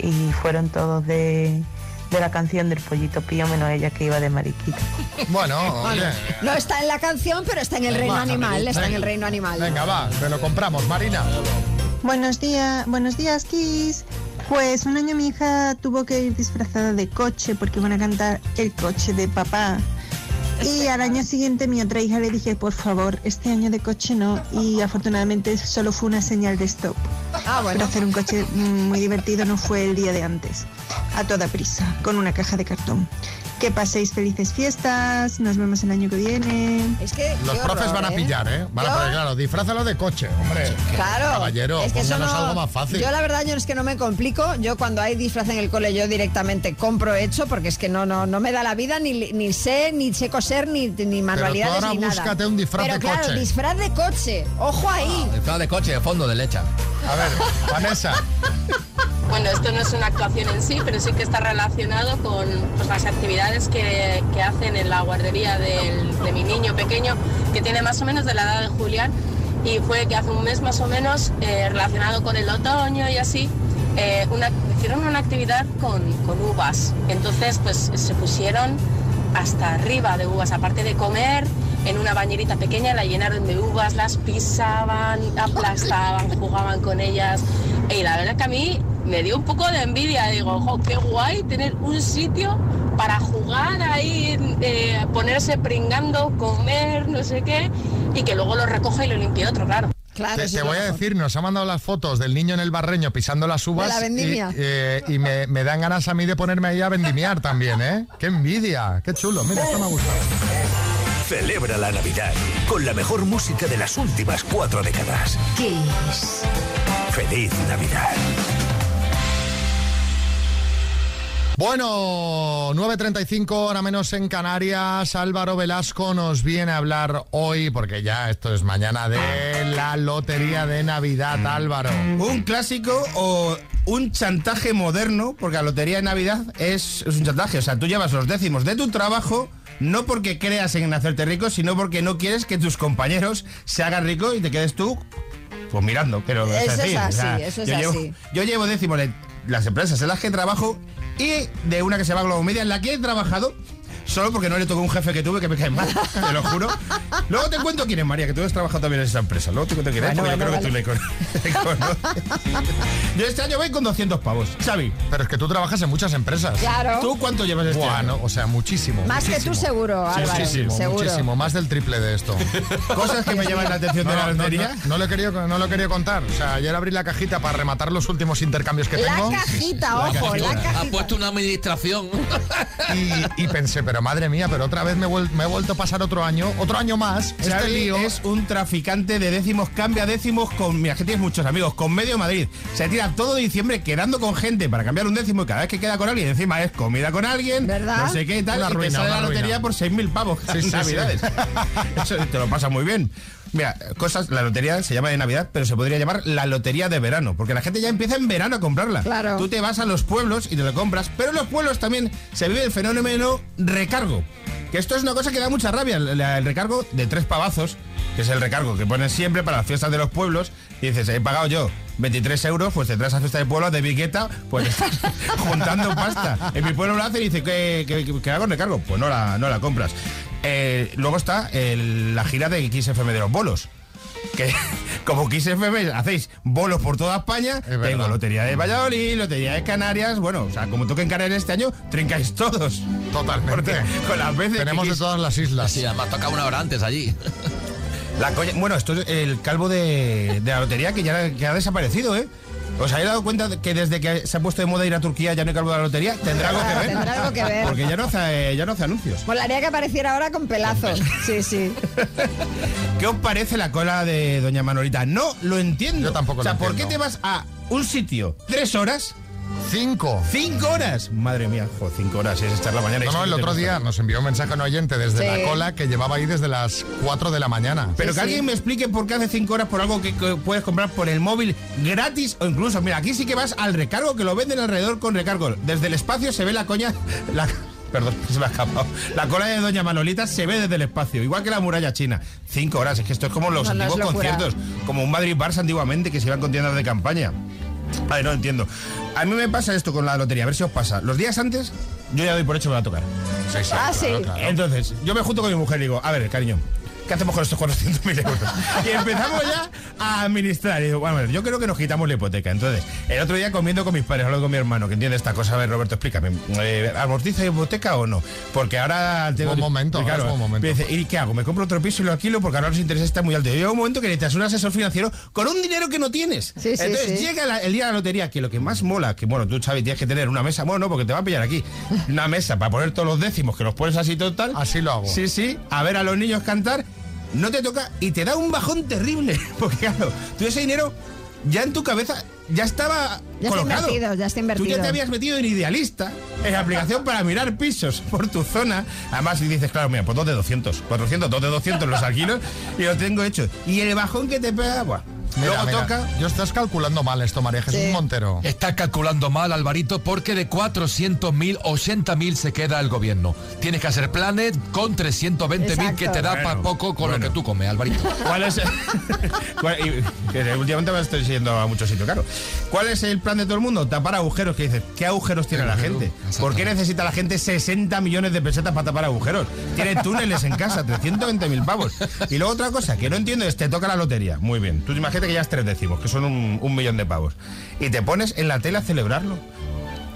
[SPEAKER 26] Y, y fueron todos de, de la canción del pollito pío, menos ella que iba de mariquita.
[SPEAKER 2] Bueno, oye.
[SPEAKER 3] No está en la canción, pero está en el reino
[SPEAKER 2] Bájame,
[SPEAKER 3] animal, está en
[SPEAKER 2] venga.
[SPEAKER 3] el reino animal.
[SPEAKER 2] Venga, va, te lo compramos, Marina.
[SPEAKER 27] Buenos días, buenos días, Kiss. Pues un año mi hija tuvo que ir disfrazada de coche porque iban a cantar el coche de papá. Y al año siguiente mi otra hija le dije, por favor, este año de coche no. Y afortunadamente solo fue una señal de stop.
[SPEAKER 3] Ah, bueno.
[SPEAKER 27] Pero hacer un coche muy divertido no fue el día de antes. A toda prisa, con una caja de cartón. Que paséis felices fiestas, nos vemos el año que viene.
[SPEAKER 3] Es que
[SPEAKER 2] Los profes van a
[SPEAKER 3] ¿eh?
[SPEAKER 2] pillar, ¿eh? Van a poner, claro, disfrázalo de coche, hombre.
[SPEAKER 3] Claro.
[SPEAKER 2] Caballero,
[SPEAKER 3] es que eso
[SPEAKER 2] pónganos
[SPEAKER 3] no-
[SPEAKER 2] algo más fácil.
[SPEAKER 3] Yo la verdad yo es que no me complico. Yo cuando hay disfraz en el cole yo directamente compro hecho porque es que no no no me da la vida ni, ni sé ni sé coser ni, ni manualidades
[SPEAKER 2] ahora
[SPEAKER 3] ni nada.
[SPEAKER 2] búscate un disfraz
[SPEAKER 3] Pero
[SPEAKER 2] de
[SPEAKER 3] claro,
[SPEAKER 2] coche.
[SPEAKER 3] disfraz de coche. Ojo ahí.
[SPEAKER 6] Disfraz de coche, de fondo de lecha.
[SPEAKER 2] A ver, Vanessa.
[SPEAKER 28] Bueno, esto no es una actuación en sí, pero sí que está relacionado con pues, las actividades que, que hacen en la guardería del- de mi niño pequeño, que tiene más o menos de la edad de Julián, y fue que hace un mes más o menos, eh, relacionado con el otoño y así, eh, hicieron una actividad con, con uvas. Entonces, pues se pusieron hasta arriba de uvas, aparte de comer en una bañerita pequeña, la llenaron de uvas, las pisaban, aplastaban, jugaban con ellas. Y la verdad que a mí me dio un poco de envidia, digo, ojo, qué guay tener un sitio para jugar ahí, eh, ponerse pringando, comer, no sé qué, y que luego lo recoge y lo limpie otro, claro.
[SPEAKER 2] te, te voy a decir, nos ha mandado las fotos del niño en el barreño pisando las uvas.
[SPEAKER 28] De la vendimia.
[SPEAKER 2] Y, eh, y me, me dan ganas a mí de ponerme ahí a vendimiar también, ¿eh? ¡Qué envidia! ¡Qué chulo! Mira, esto me ha gustado.
[SPEAKER 7] Celebra la Navidad con la mejor música de las últimas cuatro décadas.
[SPEAKER 15] Kiss.
[SPEAKER 7] Feliz Navidad.
[SPEAKER 2] Bueno, 9.35, hora menos en Canarias. Álvaro Velasco nos viene a hablar hoy, porque ya esto es mañana, de la Lotería de Navidad, Álvaro.
[SPEAKER 29] Un clásico o un chantaje moderno, porque la lotería de Navidad es, es un chantaje. O sea, tú llevas los décimos de tu trabajo, no porque creas en hacerte rico, sino porque no quieres que tus compañeros se hagan ricos y te quedes tú pues mirando. Pero
[SPEAKER 3] Eso es
[SPEAKER 29] decir,
[SPEAKER 3] así, eso es
[SPEAKER 29] yo,
[SPEAKER 3] así.
[SPEAKER 29] Llevo, yo llevo décimos de las empresas en las que trabajo y de una que se llama Globo Media, en la que he trabajado solo porque no le tocó un jefe que tuve que me cae mal, te lo juro. Luego te cuento quién es María, que tú has trabajado también en esa empresa. Luego te cuento quién es,
[SPEAKER 3] Bueno,
[SPEAKER 29] porque
[SPEAKER 3] bueno,
[SPEAKER 29] yo creo que tú le con- le conoces. Yo este año voy con 200 pavos. Xavi.
[SPEAKER 2] Pero es que tú trabajas en muchas empresas.
[SPEAKER 3] Claro.
[SPEAKER 29] ¿Tú cuánto llevas este
[SPEAKER 2] Buah,
[SPEAKER 29] año?
[SPEAKER 2] no, o sea, muchísimo.
[SPEAKER 3] Más que tú
[SPEAKER 2] muchísimo.
[SPEAKER 3] seguro, Álvaro.
[SPEAKER 2] Muchísimo,
[SPEAKER 3] seguro.
[SPEAKER 2] muchísimo. Más del triple de esto.
[SPEAKER 29] Cosas que me llaman la atención de
[SPEAKER 2] No,
[SPEAKER 29] la
[SPEAKER 2] no, no, no lo he querido, no lo he querido contar. O sea, ayer abrí la cajita para rematar los últimos intercambios que
[SPEAKER 3] La
[SPEAKER 2] tengo.
[SPEAKER 3] cajita, ojo, la
[SPEAKER 6] Ha
[SPEAKER 3] cajita.
[SPEAKER 6] puesto una administración.
[SPEAKER 2] Y, y pensé, pero madre mía, pero otra vez me, me he vuelto a pasar otro año, otro año más. Este
[SPEAKER 29] Xavi
[SPEAKER 2] lío.
[SPEAKER 29] es un traficante de décimos, cambia décimos con. Mira, que tienes muchos amigos, con medio Madrid. Se tira todo diciembre quedando con gente para cambiar un décimo y cada vez que queda con alguien, encima es comida con alguien,
[SPEAKER 3] ¿Verdad?
[SPEAKER 29] no sé qué y tal,
[SPEAKER 2] Una
[SPEAKER 29] y
[SPEAKER 2] ruina,
[SPEAKER 29] te sale
[SPEAKER 2] una
[SPEAKER 29] la lotería
[SPEAKER 2] ruina.
[SPEAKER 29] por 6.000 pavos
[SPEAKER 2] Sí,
[SPEAKER 29] en
[SPEAKER 2] sí, sí.
[SPEAKER 29] Navidades. Eso te lo pasa muy bien. Mira, cosas, la lotería se llama de Navidad, pero se podría llamar la lotería de verano, porque la gente ya empieza en verano a comprarla.
[SPEAKER 3] Claro.
[SPEAKER 29] Tú te vas a los pueblos y te lo compras, pero en los pueblos también se vive el fenómeno recargo. Que esto es una cosa que da mucha rabia, el, el recargo de tres pavazos, que es el recargo que pones siempre para las fiestas de los pueblos, y dices, he pagado yo 23 euros, pues te traes a fiesta de pueblo de Vigueta, pues estás juntando pasta. En mi pueblo lo hacen y dice que hago recargo, pues no la, no la compras. Eh, luego está el- la gira de XFM de los bolos. Que como XFM hacéis bolos por toda España, tengo Lotería de Valladolid, Lotería de Canarias, bueno, o sea, como toquen Canarias este año, trincáis todos.
[SPEAKER 2] Totalmente.
[SPEAKER 29] Porque con las veces
[SPEAKER 2] Tenemos
[SPEAKER 29] que
[SPEAKER 2] de todas las islas.
[SPEAKER 6] Sí, además toca una hora antes allí.
[SPEAKER 29] La coña- bueno, esto es el calvo de, de la lotería que ya que ha desaparecido, ¿eh? ¿Os habéis dado cuenta de que desde que se ha puesto de moda ir a Turquía ya no hay calvo de la lotería? ¿Tendrá algo que ver?
[SPEAKER 3] Tendrá algo que ver.
[SPEAKER 29] Porque ya no hace, ya no hace anuncios.
[SPEAKER 3] Molaría que apareciera ahora con pelazos. Sí, sí.
[SPEAKER 29] ¿Qué os parece la cola de Doña Manolita? No lo entiendo.
[SPEAKER 2] Yo tampoco
[SPEAKER 29] O sea,
[SPEAKER 2] lo
[SPEAKER 29] ¿por qué te vas a un sitio tres horas?
[SPEAKER 2] Cinco.
[SPEAKER 29] ¡Cinco horas! Madre mía, jo, cinco horas es echar la mañana.
[SPEAKER 2] No, no, el otro día nos envió un mensaje a un oyente desde
[SPEAKER 3] Sí.
[SPEAKER 2] la cola que llevaba ahí desde las 4 de la mañana.
[SPEAKER 29] Pero
[SPEAKER 3] Sí,
[SPEAKER 29] que
[SPEAKER 3] sí.
[SPEAKER 29] alguien me explique por qué hace cinco horas por algo que, que puedes comprar por el móvil gratis o incluso, mira, aquí sí que vas al recargo, que lo venden alrededor con recargo. Desde el espacio se ve la coña, la, perdón, se me ha escapado. La cola de Doña Manolita se ve desde el espacio, igual que la muralla china. Cinco horas, es que esto es como los
[SPEAKER 3] No,
[SPEAKER 29] antiguos conciertos, como un Madrid-Barça antiguamente que se iban con tiendas de campaña. Ay, no entiendo. A mí me pasa esto con la lotería, a ver si os pasa. Los días antes, yo ya doy por hecho que me va a tocar.
[SPEAKER 2] Sí, sí,
[SPEAKER 3] Ah,
[SPEAKER 2] claro,
[SPEAKER 3] sí.
[SPEAKER 2] claro.
[SPEAKER 29] Entonces, yo me junto con mi mujer y digo, a ver, cariño, ¿qué hacemos con estos 400.000 euros? Y empezamos ya a administrar. Y digo, bueno, a ver, yo creo que nos quitamos la hipoteca. Entonces, el otro día comiendo con mis padres, hablando con mi hermano, que entiende esta cosa. A ver, Roberto, explícame, eh, ¿amortiza hipoteca o no? Porque ahora tengo...
[SPEAKER 2] Buen momento, es buen momento.
[SPEAKER 29] dice, ¿y qué hago? ¿Me compro otro piso y lo alquilo? Porque ahora los intereses están muy altos. Y llega un momento que necesitas un asesor financiero con un dinero que no tienes.
[SPEAKER 3] Sí, sí,
[SPEAKER 29] Entonces,
[SPEAKER 3] sí.
[SPEAKER 29] llega la- el día de la lotería, que lo que más mola, que bueno, tú sabes, tienes que tener una mesa, bueno, no, porque te va a pillar aquí, una mesa para poner todos los décimos, que los pones así total.
[SPEAKER 2] Así lo hago.
[SPEAKER 29] Sí, sí, a ver a los niños cantar, no te toca y te da un bajón terrible. Porque claro, tú ese dinero ya en tu cabeza ya estaba
[SPEAKER 3] Ya está
[SPEAKER 29] colocado.
[SPEAKER 3] invertido, ya está
[SPEAKER 29] Tú ya
[SPEAKER 3] invertido.
[SPEAKER 29] te habías metido en idealista, en aplicación para mirar pisos por tu zona. Además, y dices, claro, mira, pues dos de 200, 400, dos de 200 los alquilo y lo tengo hecho. Y el bajón que te pega, buah.
[SPEAKER 2] Mira,
[SPEAKER 29] Luego
[SPEAKER 2] mira,
[SPEAKER 29] toca.
[SPEAKER 2] Yo estás calculando mal esto, María Jesús
[SPEAKER 3] Sí.
[SPEAKER 2] Montero.
[SPEAKER 5] Estás calculando mal, Alvarito, porque de 400.000, 80.000 se queda el gobierno. Tienes que hacer planes con 320.000 que te da para poco con
[SPEAKER 29] bueno.
[SPEAKER 5] lo que tú comes, Alvarito.
[SPEAKER 29] ¿Cuál es y- que últimamente me estoy siguiendo a muchos sitios, claro. ¿Cuál es el plan de todo el mundo? Tapar agujeros. Que dices, ¿qué agujeros tiene la gente? ¿Por qué necesita la gente 60 millones de pesetas para tapar agujeros? Tiene túneles en casa, 320 mil pavos. Y luego otra cosa que no entiendo es, te toca la lotería. Muy bien. Tú que ya es tres décimos, que son un, un millón de pavos. Y te pones en la tele a celebrarlo.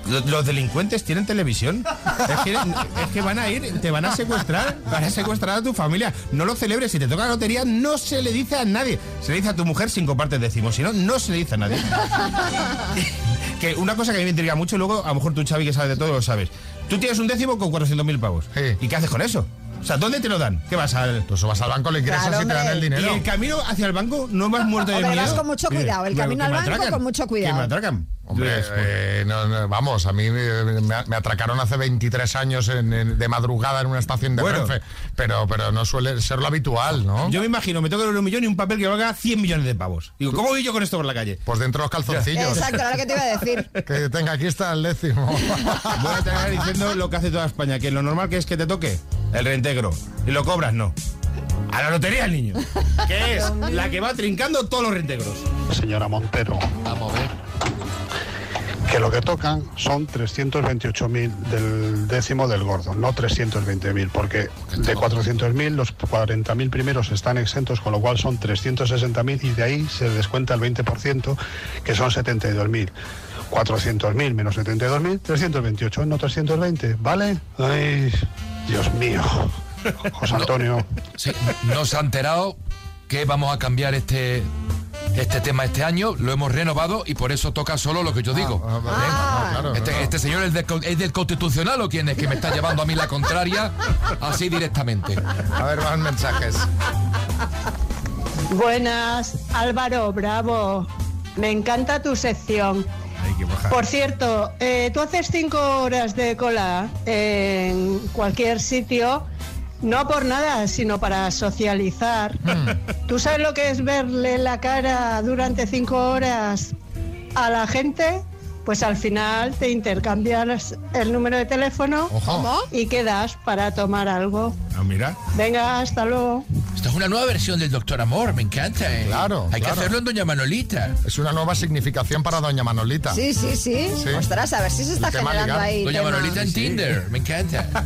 [SPEAKER 29] Los, los delincuentes tienen televisión. Es que, es que van a ir, te van a secuestrar, van a secuestrar a tu familia. No lo celebres. Si te toca la lotería, no se le dice a nadie. Se le dice a tu mujer cinco partes décimos. Si no, no se le dice a nadie. que una cosa que a mí me intriga mucho, y luego a lo mejor tú, Xavi, que sabes de todo, lo sabes. Tú tienes un décimo con 400.000 pavos.
[SPEAKER 2] Sí.
[SPEAKER 29] ¿Y qué haces con eso? O sea, ¿dónde te lo dan? ¿Qué vas al...?
[SPEAKER 2] Tú vas al banco, le ingresas
[SPEAKER 3] Claro,
[SPEAKER 2] y te dan el dinero.
[SPEAKER 29] ¿Y el camino hacia el banco no vas muerto de miedo?
[SPEAKER 3] vas con mucho cuidado, el
[SPEAKER 29] ¿Que-
[SPEAKER 3] camino al banco con mucho cuidado.
[SPEAKER 29] ¿Que me atracan?
[SPEAKER 2] Hombre, eh, no, no, vamos, a mí me, atracaron hace 23 años en- en- de madrugada en una estación de
[SPEAKER 29] Bueno.
[SPEAKER 2] Renfe, pero, pero no suele ser lo habitual, ¿no?
[SPEAKER 29] Yo me imagino, me toca un millón y un papel que valga 100 millones de pavos. Digo, ¿cómo voy yo con esto por la calle?
[SPEAKER 2] Pues dentro de los calzoncillos.
[SPEAKER 3] Exacto, lo que te iba a decir.
[SPEAKER 2] Que tenga, aquí está el décimo.
[SPEAKER 29] Voy a terminar diciendo lo que hace toda España, que lo normal que es que te toque el reintegro. Y lo cobras, no. A la lotería el niño. Que es la que va trincando todos los reintegros.
[SPEAKER 17] Señora Montero,
[SPEAKER 6] Vamos a ver.
[SPEAKER 30] Que lo que tocan son 328.000 del décimo del gordo, no 320.000, porque de 400.000 los 40.000 primeros están exentos, con lo cual son 360.000 y de ahí se descuenta el 20%, que son 72.000. 400.000 menos 72.000, 328, no 320, ¿vale? Ay, Dios mío. José Antonio.
[SPEAKER 8] Sí, no se ha enterado que vamos a cambiar este este tema este año, lo hemos renovado y por eso toca solo lo que yo digo. ¿Eh? este, este señor es, de- es del constitucional o quién es que me está llevando a mí la contraria así directamente.
[SPEAKER 2] A ver, más mensajes.
[SPEAKER 31] Buenas, Álvaro, bravo. Me encanta tu sección. Por cierto, eh, tú haces cinco horas de cola en cualquier sitio, no por nada, sino para socializar. ¿Tú sabes lo que es verle la cara durante cinco horas a la gente? Pues al final te intercambias el número de teléfono y quedas para tomar algo.
[SPEAKER 29] Ah, mira.
[SPEAKER 31] Venga, hasta luego.
[SPEAKER 6] Es una nueva versión del Doctor Amor, me encanta. ¿eh?
[SPEAKER 2] Claro.
[SPEAKER 6] Hay
[SPEAKER 2] claro.
[SPEAKER 6] que hacerlo en Doña Manolita.
[SPEAKER 2] Es una nueva significación para Doña Manolita.
[SPEAKER 3] Sí, sí, sí,
[SPEAKER 2] Sí.
[SPEAKER 3] Ostras, a ver si se está generando ahí.
[SPEAKER 6] Doña
[SPEAKER 3] tema.
[SPEAKER 6] Manolita en Tinder, me encanta.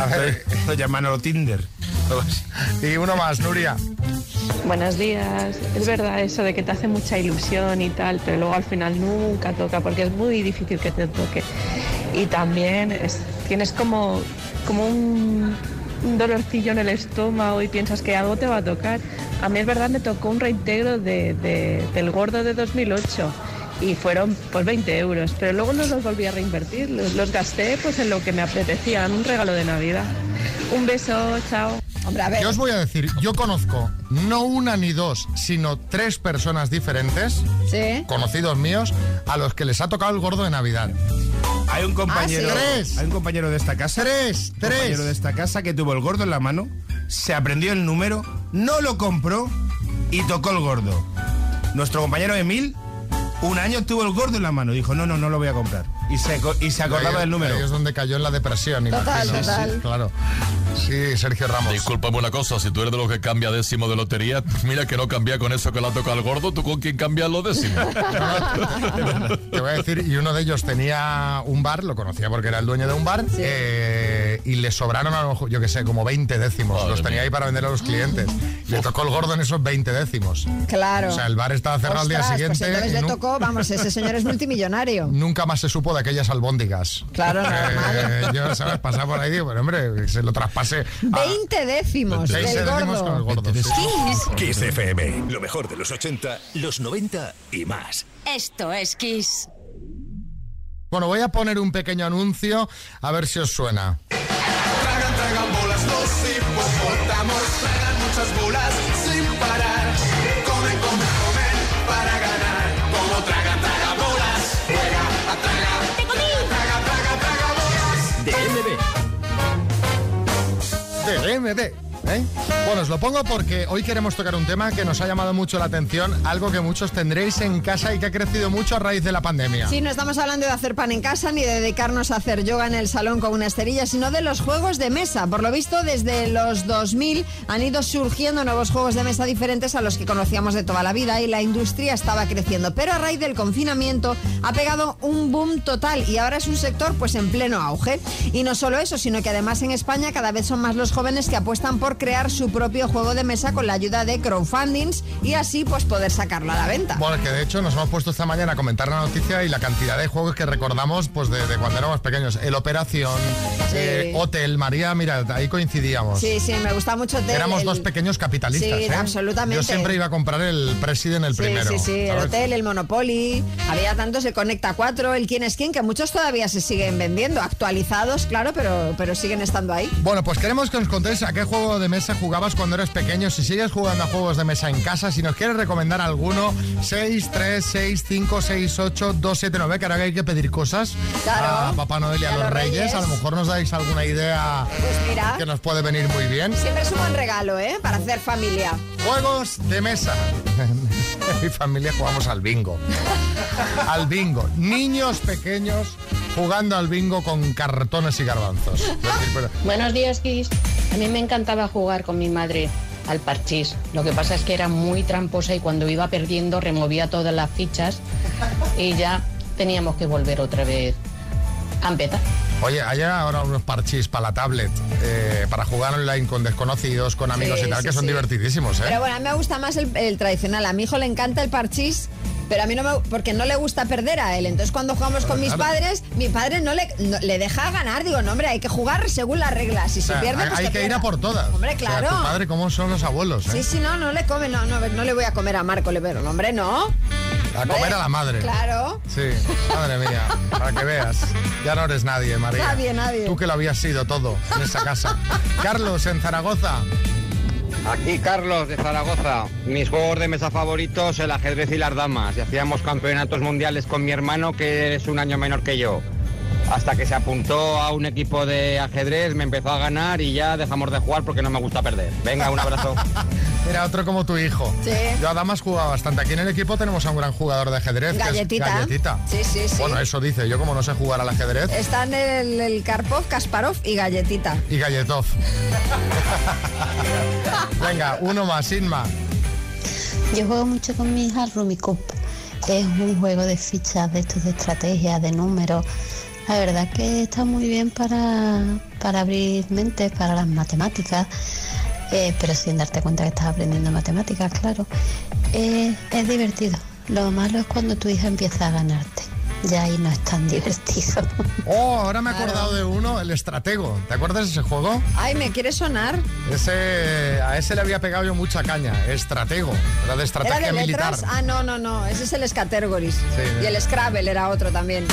[SPEAKER 2] A ver,
[SPEAKER 29] Doña Manolo Tinder.
[SPEAKER 2] Y uno más, Nuria.
[SPEAKER 32] Buenos días. Es verdad eso de que te hace mucha ilusión y tal, pero luego al final nunca toca porque es muy difícil que te toque. Y también es- tienes como, como un, un dolorcillo en el estómago y piensas que algo te va a tocar. A mí es verdad me tocó un reintegro de, de- del gordo de 2008 y fueron pues 20 euros, pero luego no los volví a reinvertir, los, los gasté pues en lo que me apetecía, en un regalo de Navidad. Un beso, chao.
[SPEAKER 3] Hombre, a ver.
[SPEAKER 2] Yo os voy a decir, yo conozco no una ni dos, sino tres personas diferentes,
[SPEAKER 3] Sí.
[SPEAKER 2] conocidos míos, a los que les ha tocado el gordo de Navidad.
[SPEAKER 29] Hay un compañero,
[SPEAKER 2] Ah, ¿sí? Tres.
[SPEAKER 29] hay un compañero de esta casa,
[SPEAKER 2] tres,
[SPEAKER 29] un compañero de esta casa que tuvo el gordo en la mano, se aprendió el número, no lo compró y tocó el gordo. Nuestro compañero Emil, un año tuvo el gordo en la mano, dijo no, no, no lo voy a comprar y se y se acordaba del número.
[SPEAKER 2] ahí es donde cayó en la depresión,
[SPEAKER 3] Total,
[SPEAKER 2] imagino.
[SPEAKER 3] total.
[SPEAKER 2] Sí, claro. Sí, Sergio Ramos.
[SPEAKER 5] Discúlpame una cosa, si tú eres de los que cambia décimo de lotería, mira que no cambia con eso que le ha tocado al gordo, ¿tú con quién cambias los décimos?
[SPEAKER 2] Te voy a decir, y uno de ellos tenía un bar, lo conocía porque era el dueño de un bar, eh, y le sobraron a lo mejor, yo que sé, como 20 décimos.
[SPEAKER 5] Madre
[SPEAKER 2] los tenía
[SPEAKER 5] mía.
[SPEAKER 2] ahí para vender a los clientes. Le tocó el gordo en esos 20 décimos.
[SPEAKER 3] Claro.
[SPEAKER 2] O sea, el bar estaba cerrado al día
[SPEAKER 3] Ostras,
[SPEAKER 2] siguiente.
[SPEAKER 3] Pues entonces
[SPEAKER 2] y
[SPEAKER 3] le tocó, vamos, ese señor es multimillonario.
[SPEAKER 2] Nunca más se supo de aquellas albóndigas.
[SPEAKER 3] Claro,
[SPEAKER 2] Eh, yo, ¿sabes? Pasaba por ahí digo, pero hombre, se lo traspasé. a
[SPEAKER 3] 20 décimos
[SPEAKER 2] 20
[SPEAKER 3] del
[SPEAKER 2] décimos con el
[SPEAKER 3] gordo.
[SPEAKER 2] gordo. sí.
[SPEAKER 7] Kiss FM. Lo mejor de los 80, los 90 y más.
[SPEAKER 33] Esto es Kiss.
[SPEAKER 2] Bueno, voy a poner un pequeño anuncio a ver si os suena.
[SPEAKER 34] Tragan, tragan bolas los hipopótamos, tragan muchas bolas traga bolas.
[SPEAKER 2] ¿Eh? Bueno, os lo pongo porque hoy queremos tocar un tema que nos ha llamado mucho la atención, algo que muchos tendréis en casa y que ha crecido mucho a raíz de la pandemia.
[SPEAKER 3] Sí, no estamos hablando de hacer pan en casa ni de dedicarnos a hacer yoga en el salón con una esterilla, sino de los juegos de mesa. Por lo visto, desde los 2000 han ido surgiendo nuevos juegos de mesa diferentes a los que conocíamos de toda la vida y la industria estaba creciendo. Pero a raíz del confinamiento ha pegado un boom total y ahora es un sector pues en pleno auge. Y no solo eso, sino que además en España cada vez son más los jóvenes que apuestan por crear su propio juego de mesa con la ayuda de crowdfundings y así pues poder sacarlo a la venta.
[SPEAKER 2] Bueno, que de hecho nos hemos puesto esta mañana a comentar la noticia y la cantidad de juegos que recordamos pues de, de cuando éramos pequeños. El Operación,
[SPEAKER 3] Sí.
[SPEAKER 2] eh, Hotel, María, mira, ahí coincidíamos.
[SPEAKER 3] Sí, sí, me gusta mucho Hotel,
[SPEAKER 2] Éramos
[SPEAKER 3] el-
[SPEAKER 2] dos pequeños capitalistas.
[SPEAKER 3] Sí,
[SPEAKER 2] ¿eh?
[SPEAKER 3] absolutamente.
[SPEAKER 2] Yo siempre iba a comprar el President el
[SPEAKER 3] Sí,
[SPEAKER 2] primero.
[SPEAKER 3] sí, sí, el
[SPEAKER 2] ¿sabes?
[SPEAKER 3] hotel, el Monopoly, había tantos, el Conecta 4, el Quién es quién, que muchos todavía se siguen vendiendo, actualizados, claro, pero, pero siguen estando ahí.
[SPEAKER 2] Bueno, pues queremos que nos contéis a qué juego de mesa jugabas cuando eres pequeño, si sigues jugando a juegos de mesa en casa, si nos quieres recomendar alguno, 6, 3, 6, 5, 6, 8, 2, 7, 9, que ahora hay que pedir cosas
[SPEAKER 3] Claro.
[SPEAKER 2] a Papá Noel y a, los Reyes. A lo mejor nos dais alguna idea
[SPEAKER 3] Pues mira,
[SPEAKER 2] que nos puede venir muy bien.
[SPEAKER 3] siempre es un buen regalo, ¿eh? Para hacer familia.
[SPEAKER 2] Juegos de mesa. En mi familia jugamos al bingo. Al bingo. Niños pequeños jugando al bingo con cartones y garbanzos. Pero-
[SPEAKER 35] Buenos días, Kiss. A mí me encantaba jugar con mi madre al parchís. Lo que pasa es que era muy tramposa y cuando iba perdiendo removía todas las fichas y ya teníamos que volver otra vez a empezar.
[SPEAKER 2] Oye, hay ahora unos parchís para la tablet, eh, para jugar online con desconocidos, con amigos
[SPEAKER 3] Sí,
[SPEAKER 2] y tal,
[SPEAKER 3] sí,
[SPEAKER 2] que son
[SPEAKER 3] sí.
[SPEAKER 2] divertidísimos, ¿eh?
[SPEAKER 3] Pero bueno, a mí me gusta más el, el tradicional. A mi hijo le encanta el parchís. Pero a mí no me... Porque no le gusta perder a él. Entonces cuando jugamos con mis padres, mi padre no le, no- le deja ganar. Digo, no, hombre, hay que jugar según las reglas. Si
[SPEAKER 2] O sea,
[SPEAKER 3] se pierde,
[SPEAKER 2] hay,
[SPEAKER 3] pues
[SPEAKER 2] hay
[SPEAKER 3] que
[SPEAKER 2] ir a por todas.
[SPEAKER 3] Hombre,
[SPEAKER 2] O sea,
[SPEAKER 3] claro.
[SPEAKER 2] tu padre, ¿cómo son los abuelos?
[SPEAKER 3] Sí,
[SPEAKER 2] eh?
[SPEAKER 3] sí, no, no le come, no, no, no le voy a comer a Marco, le pero, no, hombre, no.
[SPEAKER 2] A comer a la madre.
[SPEAKER 3] Claro.
[SPEAKER 2] Sí, madre mía, para que veas. Ya no eres nadie, María.
[SPEAKER 3] Nadie, nadie.
[SPEAKER 2] Tú que lo habías sido todo en esa casa. Carlos, en Zaragoza.
[SPEAKER 33] Aquí Carlos de Zaragoza. Mis juegos de mesa favoritos, el ajedrez y las damas. Y hacíamos campeonatos mundiales con mi hermano, que es un año menor que yo. Hasta que se apuntó a un equipo de ajedrez, me empezó a ganar y ya dejamos de jugar porque no me gusta perder. Venga, un abrazo.
[SPEAKER 2] Mira, otro como tu hijo.
[SPEAKER 3] Sí.
[SPEAKER 2] Yo a damas jugaba bastante. Aquí en el equipo tenemos a un gran jugador de ajedrez. que es
[SPEAKER 3] Galletita.
[SPEAKER 2] Galletita.
[SPEAKER 3] Sí, sí, sí.
[SPEAKER 2] Bueno, eso dice. Yo como no sé jugar al ajedrez.
[SPEAKER 3] Están el, el Karpov, Kasparov y Galletita.
[SPEAKER 2] Y Galletov. Venga, uno más, Inma.
[SPEAKER 36] Yo juego mucho con mi hija Rumicup. Es un juego de fichas, de estos de estrategia, de números. La verdad que está muy bien para, para abrir mentes, para las matemáticas, eh, pero sin darte cuenta que estás aprendiendo matemáticas, claro. Eh, es divertido. Lo malo es cuando tu hija empieza a ganarte. Ya ahí no es tan divertido.
[SPEAKER 2] Oh, ahora me he acordado de uno, el estratego. ¿Te acuerdas de ese juego?
[SPEAKER 3] Ay, me quiere sonar.
[SPEAKER 2] Ese, a ese le había pegado yo mucha caña. Estratego. Era de estrategia
[SPEAKER 3] ¿Era de
[SPEAKER 2] militar.
[SPEAKER 3] letras? Ah, no, no, no. Ese es el Scattergories.
[SPEAKER 2] Sí.
[SPEAKER 3] Y el Scrabble era otro también.